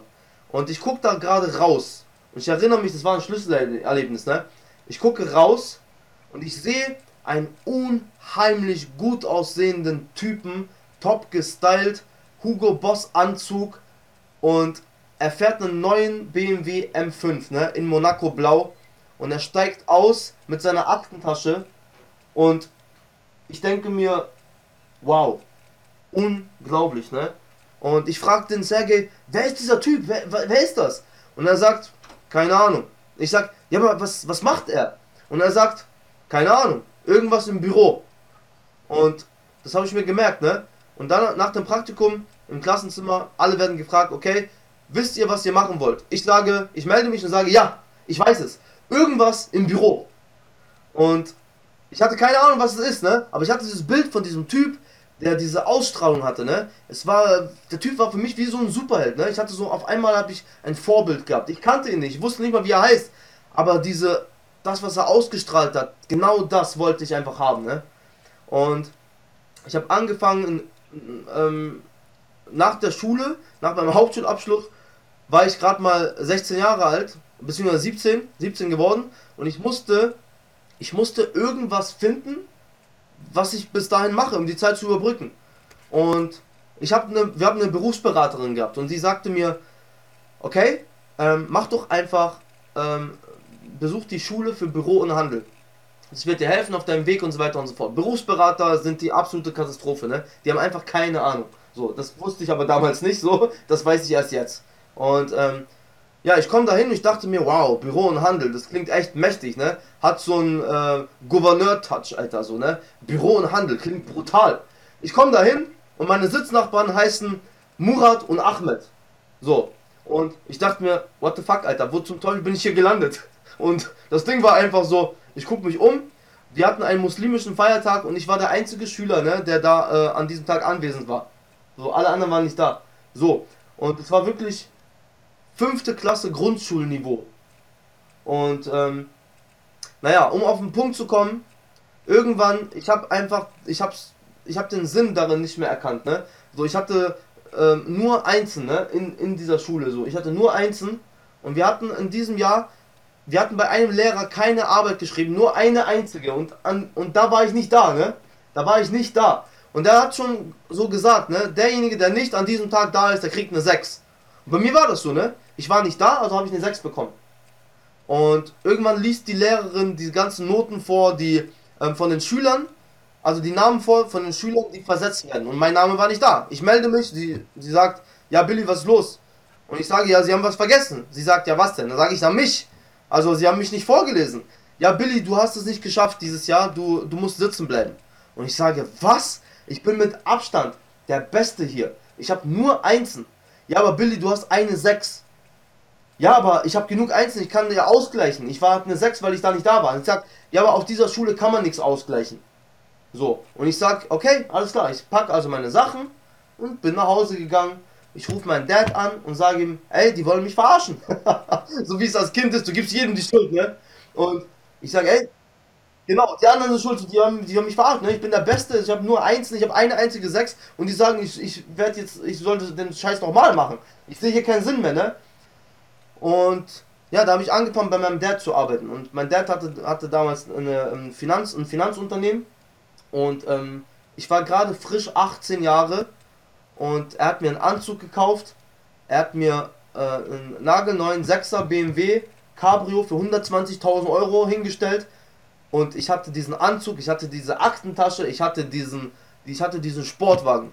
Und ich gucke da gerade raus. Und ich erinnere mich, das war ein Schlüsselerlebnis, ne? Ich gucke raus und ich sehe einen unheimlich gut aussehenden Typen, top gestylt, Hugo Boss Anzug und er fährt einen neuen BMW M5, ne, in Monaco Blau. Und er steigt aus mit seiner Aktentasche. Und ich denke mir, wow, unglaublich, ne? Und ich frage den Sergej, wer ist dieser Typ? Wer, wer ist das? Und er sagt, keine Ahnung. Ich sag, ja, aber was, was macht er? Und er sagt, keine Ahnung, irgendwas im Büro. Und das habe ich mir gemerkt, ne? Und dann nach dem Praktikum im Klassenzimmer, alle werden gefragt, okay, wisst ihr, was ihr machen wollt? Ich sage, ich melde mich und sage, ja, ich weiß es. Irgendwas im Büro. Und ich hatte keine Ahnung, was es ist, ne? Aber ich hatte dieses Bild von diesem Typ, der diese Ausstrahlung hatte, ne? Es war, der Typ war für mich wie so ein Superheld, ne? Ich hatte so, auf einmal habe ich ein Vorbild gehabt. Ich kannte ihn nicht, ich wusste nicht mal, wie er heißt. Aber diese, das, was er ausgestrahlt hat, genau das wollte ich einfach haben, ne? Und ich habe angefangen, ähm, nach der Schule, nach meinem Hauptschulabschluss, war ich gerade mal 16 Jahre alt, beziehungsweise 17, 17 geworden und ich musste, ich musste irgendwas finden, was ich bis dahin mache, um die Zeit zu überbrücken. Und ich habe eine, wir haben eine Berufsberaterin gehabt und sie sagte mir, okay, ähm, mach doch einfach, ähm, besuch die Schule für Büro und Handel. Das wird dir helfen auf deinem Weg und so weiter und so fort. Berufsberater sind die absolute Katastrophe, ne? Die haben einfach keine Ahnung. So, das wusste ich aber damals nicht so, das weiß ich erst jetzt. Und ähm, ja, ich komme dahin und ich dachte mir, wow, Büro und Handel, das klingt echt mächtig, ne? Hat so einen äh, Gouverneur-Touch, Alter, so, ne? Büro und Handel, klingt brutal. Ich komme dahin und meine Sitznachbarn heißen Murat und Ahmed. So, und ich dachte mir, what the fuck, Alter, wo zum Teufel bin ich hier gelandet? *laughs* Und das Ding war einfach so, ich gucke mich um, wir hatten einen muslimischen Feiertag und ich war der einzige Schüler, ne, der da äh, an diesem Tag anwesend war. So, alle anderen waren nicht da. So, und es war wirklich fünfte Klasse Grundschulniveau. Und ähm, naja, um auf den Punkt zu kommen, irgendwann, ich habe einfach, ich hab's, ich habe den Sinn darin nicht mehr erkannt, ne? So, ich hatte ähm, nur Einsen, ne? In, in dieser Schule, so. Ich hatte nur Einsen und wir hatten in diesem Jahr, wir hatten bei einem Lehrer keine Arbeit geschrieben, nur eine einzige und, an, und da war ich nicht da, ne? Da war ich nicht da. Und der hat schon so gesagt, ne? Derjenige, der nicht an diesem Tag da ist, der kriegt eine 6. Bei mir war das so, ne? Ich war nicht da, also habe ich eine 6 bekommen. Und irgendwann liest die Lehrerin die ganzen Noten vor, die ähm, von den Schülern, also die Namen vor von den Schülern, die versetzt werden. Und mein Name war nicht da. Ich melde mich, sie, sie sagt, ja Billy, was ist los? Und ich sage, ja, sie haben was vergessen. Sie sagt, ja, was denn? Dann sage ich, na mich. Also sie haben mich nicht vorgelesen. Ja, Billy, du hast es nicht geschafft dieses Jahr, du, du musst sitzen bleiben. Und ich sage, was? Ich bin mit Abstand der Beste hier. Ich habe nur Einsen. Ja, aber Billy, du hast eine 6. Ja, aber ich habe genug Einsen, ich kann ja ausgleichen. Ich war eine 6, weil ich da nicht da war. Und ich sag, ja, aber auf dieser Schule kann man nichts ausgleichen. So, und ich sag, okay, alles klar, ich packe also meine Sachen und bin nach Hause gegangen. Ich rufe meinen Dad an und sage ihm, ey, die wollen mich verarschen. *laughs* so wie es als Kind ist, du gibst jedem die Schuld, ne? Und ich sage, ey, genau, die anderen sind schuld, die haben, die haben mich verarscht, ne? Ich bin der Beste, ich habe nur eins, ich habe eine einzige Sechs und die sagen, ich, ich werde jetzt, ich sollte den Scheiß nochmal machen. Ich sehe hier keinen Sinn mehr, ne? Und ja, da habe ich angefangen bei meinem Dad zu arbeiten. Und mein Dad hatte, hatte damals eine, ein, Finanz, ein Finanzunternehmen. Und ähm, ich war gerade frisch 18 Jahre. Und er hat mir einen Anzug gekauft. Er hat mir äh, einen nagelneuen 6er BMW Cabrio für 120.000 Euro hingestellt. Und ich hatte diesen Anzug, ich hatte diese Aktentasche, ich hatte diesen, ich hatte diesen Sportwagen.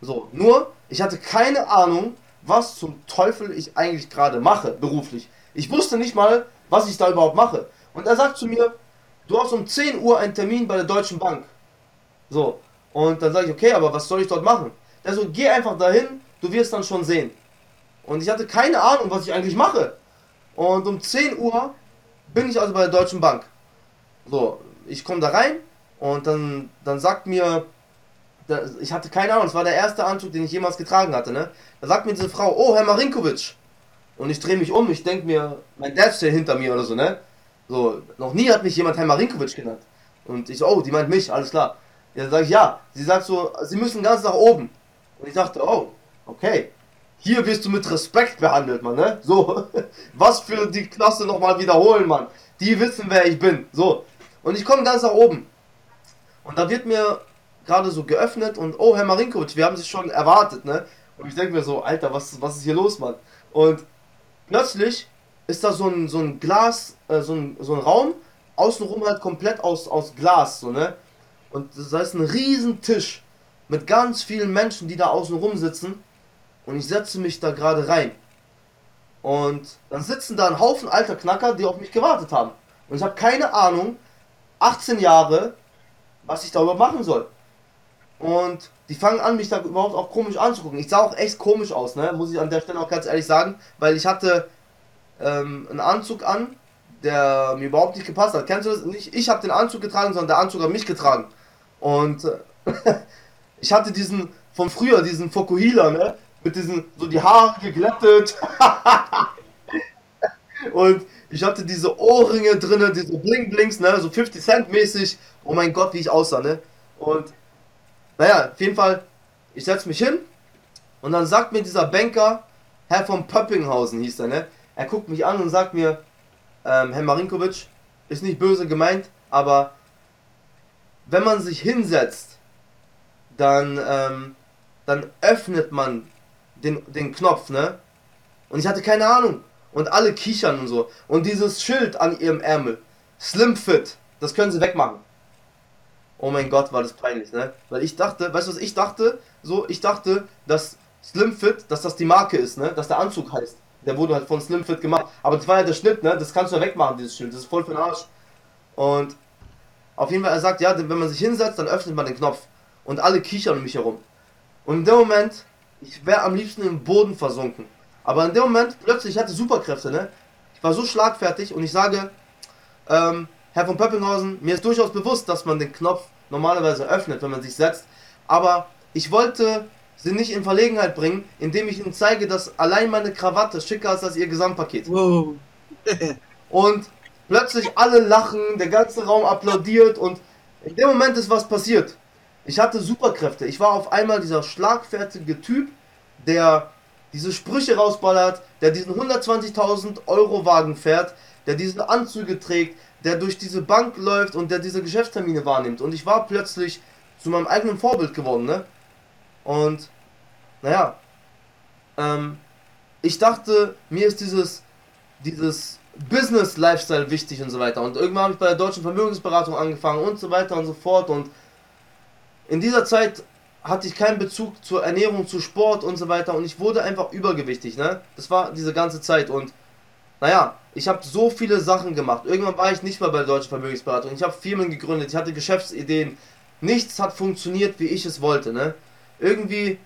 So, nur, ich hatte keine Ahnung, was zum Teufel ich eigentlich gerade mache, beruflich. Ich wusste nicht mal, was ich da überhaupt mache. Und er sagt zu mir, du hast um 10 Uhr einen Termin bei der Deutschen Bank. So, und dann sage ich, okay, aber was soll ich dort machen? Er so, geh einfach dahin, du wirst dann schon sehen. Und ich hatte keine Ahnung, was ich eigentlich mache. Und um 10 Uhr bin ich also bei der Deutschen Bank. So, ich komme da rein und dann, dann sagt mir ich hatte keine Ahnung, es war der erste Anzug, den ich jemals getragen hatte, ne? Da sagt mir diese Frau, oh, Herr Marinkovic. Und ich drehe mich um, ich denke mir, mein Dad steht hinter mir oder so, ne? So, noch nie hat mich jemand Herr Marinkovic genannt. Und ich oh, die meint mich, alles klar. Ja, sage ich, ja. Sie sagt so, Sie müssen ganz nach oben. Und ich dachte, oh, okay. Hier wirst du mit Respekt behandelt, Mann, ne? So, *laughs* was für die Klasse nochmal wiederholen, Mann. Die wissen, wer ich bin. So. Und ich komme ganz nach oben. Und da wird mir gerade so geöffnet und oh, Herr Marinkovic, wir haben Sie schon erwartet, ne? Und ich denke mir so, Alter, was, was ist hier los, Mann? Und plötzlich ist da so ein, so ein Glas, äh, so, ein, so ein Raum, außenrum halt komplett aus, aus Glas, so, ne? Und da ist ein riesen Tisch mit ganz vielen Menschen, die da außenrum sitzen. Und ich setze mich da gerade rein. Und dann sitzen da ein Haufen alter Knacker, die auf mich gewartet haben. Und ich habe keine Ahnung, 18 Jahre, was ich darüber machen soll. Und die fangen an, mich da überhaupt auch komisch anzugucken. Ich sah auch echt komisch aus, ne? Muss ich an der Stelle auch ganz ehrlich sagen, weil ich hatte ähm, einen Anzug an, der mir überhaupt nicht gepasst hat. Kennst du das? Nicht ich habe den Anzug getragen, sondern der Anzug hat mich getragen. Und äh, *laughs* ich hatte diesen von früher, diesen Fokuhila, ne? Mit diesen, so die Haare geglättet. *laughs* Und ich hatte diese Ohrringe drinne, diese Bling Blings, ne? So 50 Cent mäßig. Oh mein Gott, wie ich aussah, ne? Und naja, auf jeden Fall, ich setze mich hin und dann sagt mir dieser Banker, Herr von Pöppinghausen hieß er, ne? Er guckt mich an und sagt mir, ähm, Herr Marinkovic, ist nicht böse gemeint, aber wenn man sich hinsetzt, dann, ähm, dann öffnet man den, den Knopf, ne? Und ich hatte keine Ahnung. Und alle kichern und so. Und dieses Schild an ihrem Ärmel, Slim Fit, das können sie wegmachen. Oh mein Gott, war das peinlich, ne? Weil ich dachte, weißt du was ich dachte? So, ich dachte, dass Slim Fit, dass das die Marke ist, ne? Dass der Anzug heißt. Der wurde halt von Slim Fit gemacht. Aber das war ja der Schnitt, ne? Das kannst du ja wegmachen, dieses Schild. Das ist voll für den Arsch. Und auf jeden Fall, er sagt, ja, wenn man sich hinsetzt, dann öffnet man den Knopf. Und alle kichern um mich herum. Und in dem Moment, ich wäre am liebsten im Boden versunken. Aber in dem Moment, plötzlich, ich hatte Superkräfte, ne? Ich war so schlagfertig und ich sage, ähm, Herr von Pöppinghausen, mir ist durchaus bewusst, dass man den Knopf normalerweise öffnet, wenn man sich setzt. Aber ich wollte sie nicht in Verlegenheit bringen, indem ich ihnen zeige, dass allein meine Krawatte schicker ist als ihr Gesamtpaket. Wow. und plötzlich alle lachen, der ganze Raum applaudiert und in dem Moment ist was passiert. Ich hatte Superkräfte. Ich war auf einmal dieser schlagfertige Typ, der diese Sprüche rausballert, der diesen 120.000 Euro Wagen fährt, der diese Anzüge trägt, der durch diese Bank läuft und der diese Geschäftstermine wahrnimmt. Und ich war plötzlich zu meinem eigenen Vorbild geworden, ne? Und, naja, ähm, ich dachte, mir ist dieses, dieses Business-Lifestyle wichtig und so weiter. Und irgendwann habe ich bei der deutschen Vermögensberatung angefangen und so weiter und so fort. Und in dieser Zeit hatte ich keinen Bezug zur Ernährung, zu Sport und so weiter. Und ich wurde einfach übergewichtig, ne? Das war diese ganze Zeit. Und naja, ich habe so viele Sachen gemacht. Irgendwann war ich nicht mehr bei der deutschen Vermögensberatung. Ich habe Firmen gegründet, ich hatte Geschäftsideen. Nichts hat funktioniert, wie ich es wollte, ne? Irgendwie,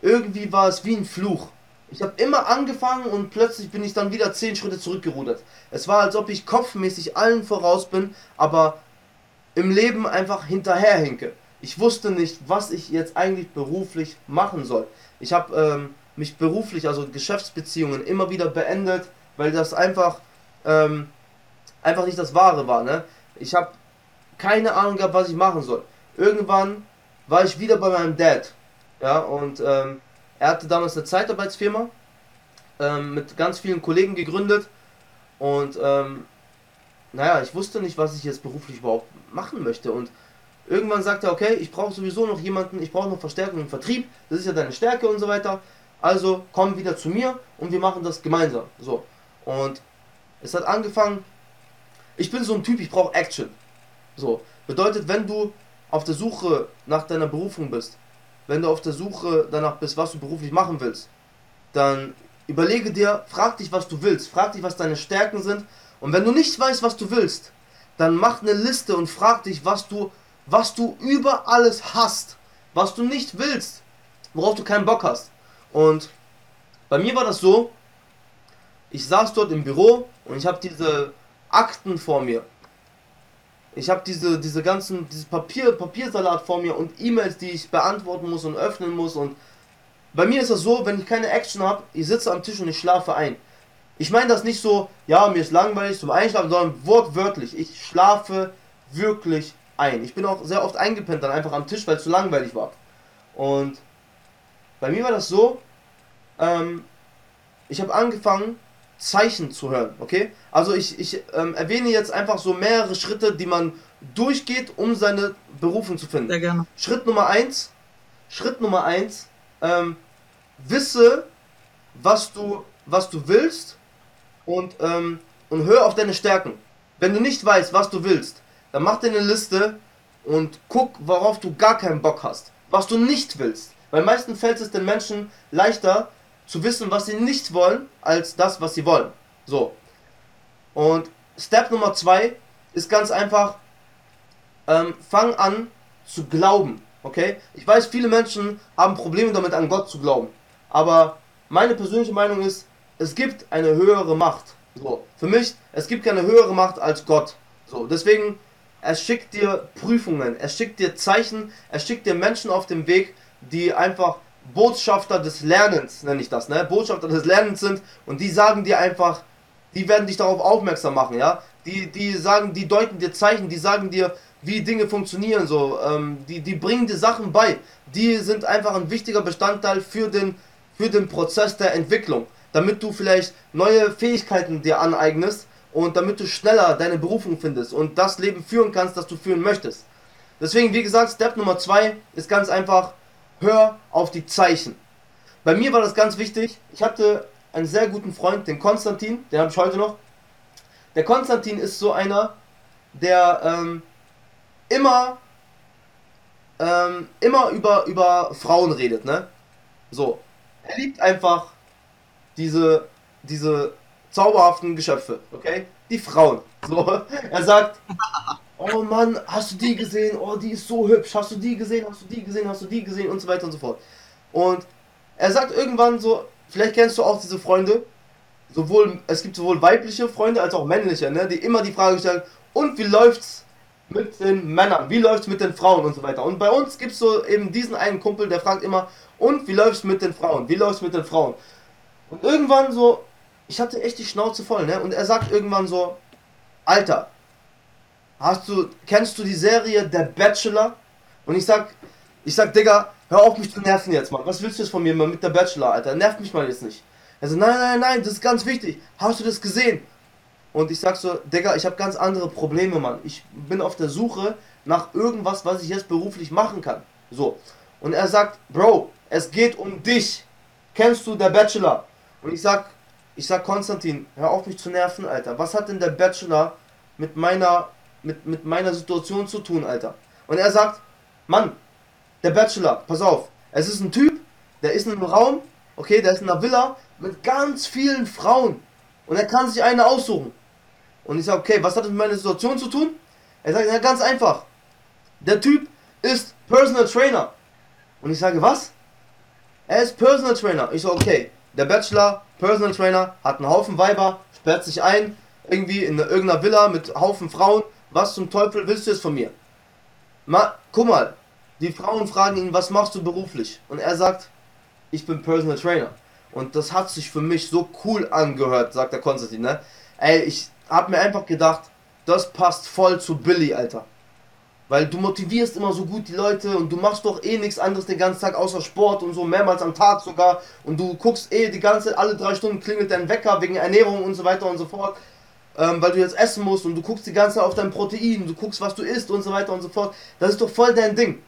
irgendwie war es wie ein Fluch. Ich habe immer angefangen und plötzlich bin ich dann wieder 10 Schritte zurückgerudert. Es war, als ob ich kopfmäßig allen voraus bin, aber im Leben einfach hinterherhinke. Ich wusste nicht, was ich jetzt eigentlich beruflich machen soll. Ich habe ähm, mich beruflich, also Geschäftsbeziehungen, immer wieder beendet, weil das einfach, ähm, einfach nicht das Wahre war. Ne? Ich habe keine Ahnung gehabt, was ich machen soll. Irgendwann war ich wieder bei meinem Dad. Ja, und ähm, er hatte damals eine Zeitarbeitsfirma ähm, mit ganz vielen Kollegen gegründet und ähm, naja, ich wusste nicht, was ich jetzt beruflich überhaupt machen möchte und irgendwann sagte er, okay, ich brauche sowieso noch jemanden, ich brauche noch Verstärkung im Vertrieb, das ist ja deine Stärke und so weiter, also komm wieder zu mir und wir machen das gemeinsam. So, und es hat angefangen, ich bin so ein Typ, ich brauche Action. So, bedeutet, wenn du auf der Suche nach deiner Berufung bist, wenn du auf der Suche danach bist, was du beruflich machen willst, dann überlege dir, frag dich, was du willst, frag dich, was deine Stärken sind. Und wenn du nicht weißt, was du willst, dann mach eine Liste und frag dich, was du, was du über alles hast, was du nicht willst, worauf du keinen Bock hast. Und bei mir war das so, ich saß dort im Büro und ich habe diese Akten vor mir ich habe diese, diese ganzen, dieses Papier, Papiersalat vor mir und E-Mails, die ich beantworten muss und öffnen muss. Und bei mir ist das so, wenn ich keine Action habe, ich sitze am Tisch und ich schlafe ein. Ich meine das nicht so, ja, mir ist langweilig zum Einschlafen, sondern wortwörtlich. Ich schlafe wirklich ein. Ich bin auch sehr oft eingepennt dann einfach am Tisch, weil es zu langweilig war. Und bei mir war das so, ähm, ich habe angefangen, Zeichen zu hören, okay? Also ich, ich ähm, erwähne jetzt einfach so mehrere Schritte, die man durchgeht, um seine Berufung zu finden. Sehr gerne. Schritt Nummer eins, Schritt Nummer eins, ähm, wisse, was du, was du willst und, ähm, und hör auf deine Stärken. Wenn du nicht weißt, was du willst, dann mach dir eine Liste und guck, worauf du gar keinen Bock hast. Was du nicht willst. Weil meistens fällt es den Menschen leichter, zu wissen, was sie nicht wollen, als das, was sie wollen. So. Und Step Nummer zwei ist ganz einfach, ähm, fang an zu glauben. Okay? Ich weiß, viele Menschen haben Probleme damit, an Gott zu glauben. Aber meine persönliche Meinung ist, es gibt eine höhere Macht. So. Für mich, es gibt keine höhere Macht als Gott. So. Deswegen, er schickt dir Prüfungen, er schickt dir Zeichen, er schickt dir Menschen auf dem Weg, die einfach Botschafter des Lernens, nenne ich das, ne? Botschafter des Lernens sind und die sagen dir einfach, die werden dich darauf aufmerksam machen, ja? Die, die sagen, die deuten dir Zeichen, die sagen dir, wie Dinge funktionieren, so, ähm, die, die bringen dir Sachen bei. Die sind einfach ein wichtiger Bestandteil für den, für den Prozess der Entwicklung, damit du vielleicht neue Fähigkeiten dir aneignest und damit du schneller deine Berufung findest und das Leben führen kannst, das du führen möchtest. Deswegen, wie gesagt, Step Nummer zwei ist ganz einfach, hör auf die Zeichen. Bei mir war das ganz wichtig. Ich hatte einen sehr guten Freund, den Konstantin, den habe ich heute noch. Der Konstantin ist so einer, der ähm, immer, ähm, immer über, über Frauen redet, ne? So. Er liebt einfach diese, diese zauberhaften Geschöpfe, okay? Die Frauen. So. Er sagt, oh Mann, hast du die gesehen? Oh, die ist so hübsch. Hast du die gesehen? Hast du die gesehen? Hast du die gesehen? Und so weiter und so fort. Und er sagt irgendwann so, vielleicht kennst du auch diese Freunde, sowohl, es gibt sowohl weibliche Freunde als auch männliche, ne, die immer die Frage stellen, und wie läuft's mit den Männern, wie läuft's mit den Frauen und so weiter. Und bei uns gibt es so eben diesen einen Kumpel, der fragt immer, und wie läuft's mit den Frauen, wie läuft's mit den Frauen. Und irgendwann so, ich hatte echt die Schnauze voll, ne, und er sagt irgendwann so, Alter, hast du, kennst du die Serie Der Bachelor? Und ich sag, ich sag, Digga, hör auf mich zu nerven jetzt, Mann. Was willst du jetzt von mir, Mann, mit der Bachelor, Alter? Nerv mich mal jetzt nicht. Er so, nein, nein, nein, das ist ganz wichtig. Hast du das gesehen? Und ich sag so, Digga, ich habe ganz andere Probleme, Mann. Ich bin auf der Suche nach irgendwas, was ich jetzt beruflich machen kann. So. Und er sagt, Bro, es geht um dich. Kennst du der Bachelor? Und ich sag, ich sag Konstantin, hör auf mich zu nerven, Alter. Was hat denn der Bachelor mit meiner, mit, mit meiner Situation zu tun, Alter? Und er sagt, Mann, der Bachelor, pass auf, es ist ein Typ, der ist in einem Raum, okay, der ist in einer Villa, mit ganz vielen Frauen. Und er kann sich eine aussuchen. Und ich sage, okay, was hat das mit meiner Situation zu tun? Er sagt, ja, ganz einfach. Der Typ ist Personal Trainer. Und ich sage, was? Er ist Personal Trainer. Ich so, okay, der Bachelor, Personal Trainer, hat einen Haufen Weiber, sperrt sich ein, irgendwie in irgendeiner Villa mit Haufen Frauen. Was zum Teufel willst du jetzt von mir? Ma, guck mal, die Frauen fragen ihn, was machst du beruflich? Und er sagt, ich bin Personal Trainer. Und das hat sich für mich so cool angehört, sagt der Konstantin, ne? Ey, ich hab mir einfach gedacht, das passt voll zu Billy, Alter. Weil du motivierst immer so gut die Leute und du machst doch eh nichts anderes den ganzen Tag außer Sport und so mehrmals am Tag sogar. Und du guckst eh die ganze, alle drei Stunden klingelt dein Wecker wegen Ernährung und so weiter und so fort. Ähm, weil du jetzt essen musst und du guckst die ganze Zeit auf dein Protein, du guckst, was du isst und so weiter und so fort. Das ist doch voll dein Ding.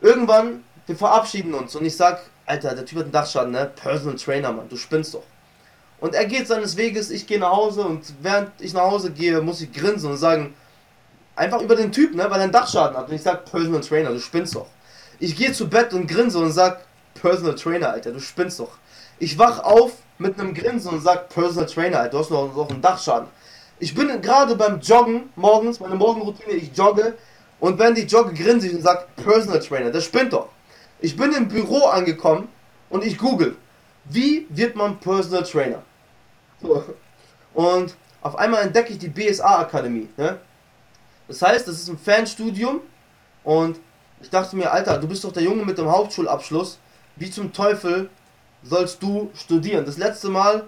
Irgendwann, wir verabschieden uns und ich sag, Alter, der Typ hat einen Dachschaden, ne? Personal Trainer, Mann, du spinnst doch. Und er geht seines Weges, ich gehe nach Hause und während ich nach Hause gehe, muss ich grinsen und sagen, einfach über den Typ, ne, weil er einen Dachschaden hat. Und ich sag, Personal Trainer, du spinnst doch. Ich gehe zu Bett und grinse und sag, Personal Trainer, Alter, du spinnst doch. Ich wach auf mit einem Grinsen und sag, Personal Trainer, Alter, du hast noch, noch einen Dachschaden. Ich bin gerade beim Joggen morgens, meine Morgenroutine, ich jogge und wenn die jogge, grinse ich und sag, Personal Trainer, der spinnt doch. Ich bin im Büro angekommen und ich google, wie wird man Personal Trainer? So. Und auf einmal entdecke ich die BSA Akademie. Ne? Das heißt, das ist ein Fernstudium und ich dachte mir, Alter, du bist doch der Junge mit dem Hauptschulabschluss. Wie zum Teufel sollst du studieren? Das letzte Mal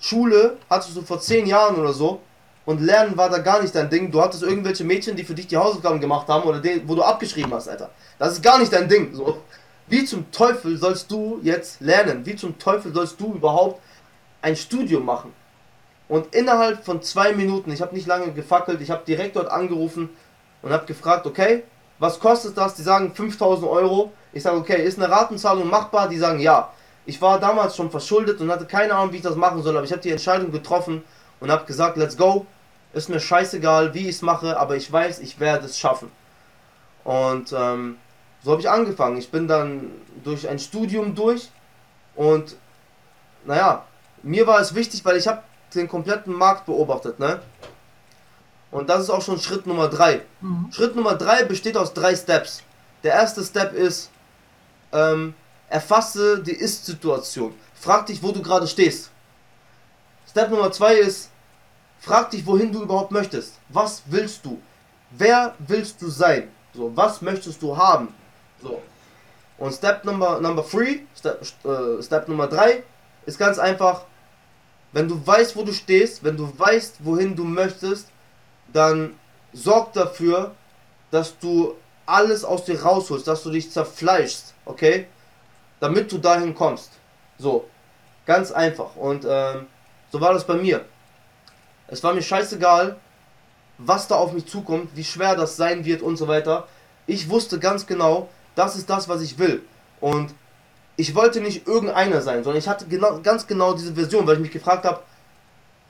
Schule hattest du vor zehn Jahren oder so und Lernen war da gar nicht dein Ding. Du hattest irgendwelche Mädchen, die für dich die Hausaufgaben gemacht haben oder den, wo du abgeschrieben hast, Alter. Das ist gar nicht dein Ding. So. Wie zum Teufel sollst du jetzt lernen? Wie zum Teufel sollst du überhaupt ein Studium machen? Und innerhalb von zwei Minuten, ich habe nicht lange gefackelt, ich habe direkt dort angerufen und habe gefragt, okay, was kostet das? Die sagen 5000 Euro. Ich sage, okay, ist eine Ratenzahlung machbar? Die sagen, ja. Ich war damals schon verschuldet und hatte keine Ahnung, wie ich das machen soll, aber ich habe die Entscheidung getroffen und habe gesagt, let's go. Ist mir scheißegal, wie ich es mache, aber ich weiß, ich werde es schaffen. Und ähm, so habe ich angefangen. Ich bin dann durch ein Studium durch und naja, mir war es wichtig, weil ich habe den kompletten Markt beobachtet, ne? Und das ist auch schon Schritt Nummer 3. Mhm. Schritt Nummer 3 besteht aus drei Steps. Der erste Step ist, ähm, erfasse die Ist-Situation. Frag dich, wo du gerade stehst. Step Nummer 2 ist, frag dich, wohin du überhaupt möchtest. Was willst du? Wer willst du sein? So, was möchtest du haben? So. Und Step Number, number three, Step, äh, Step Nummer 3 ist ganz einfach, wenn du weißt, wo du stehst, wenn du weißt, wohin du möchtest, dann sorgt dafür, dass du alles aus dir rausholst, dass du dich zerfleischst, okay? Damit du dahin kommst. So, ganz einfach. Und ähm, so war das bei mir. Es war mir scheißegal, was da auf mich zukommt, wie schwer das sein wird und so weiter. Ich wusste ganz genau, das ist das, was ich will. Und ich wollte nicht irgendeiner sein, sondern ich hatte genau, ganz genau diese Version, weil ich mich gefragt habe,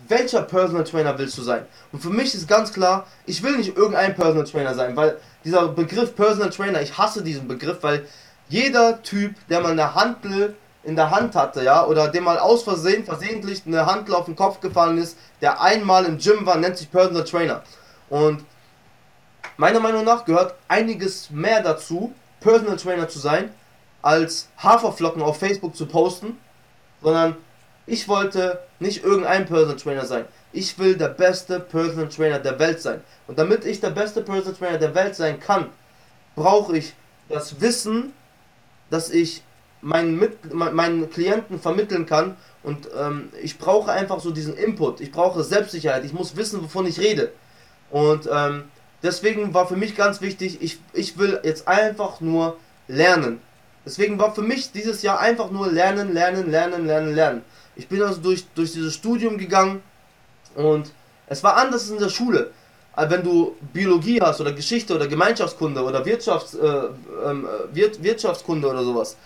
welcher Personal Trainer willst du sein? Und für mich ist ganz klar, ich will nicht irgendein Personal Trainer sein, weil dieser Begriff Personal Trainer, ich hasse diesen Begriff, weil jeder Typ, der mal eine Handel in der Hand hatte, ja, oder dem mal aus Versehen, versehentlich eine Handel auf den Kopf gefallen ist, der einmal im Gym war, nennt sich Personal Trainer. Und meiner Meinung nach gehört einiges mehr dazu, Personal Trainer zu sein, als Haferflocken auf Facebook zu posten, sondern ich wollte nicht irgendein Personal Trainer sein. Ich will der beste Personal Trainer der Welt sein. Und damit ich der beste Personal Trainer der Welt sein kann, brauche ich das Wissen, dass ich meinen, Mit meinen Klienten vermitteln kann. Und ähm, ich brauche einfach so diesen Input. Ich brauche Selbstsicherheit. Ich muss wissen, wovon ich rede. Und ähm, deswegen war für mich ganz wichtig, ich, ich will jetzt einfach nur lernen. Deswegen war für mich dieses Jahr einfach nur lernen, lernen, lernen, lernen, lernen. Ich bin also durch, durch dieses Studium gegangen und es war anders in der Schule. Wenn du Biologie hast oder Geschichte oder Gemeinschaftskunde oder Wirtschafts, äh, ähm, äh, Wirtschaftskunde oder sowas.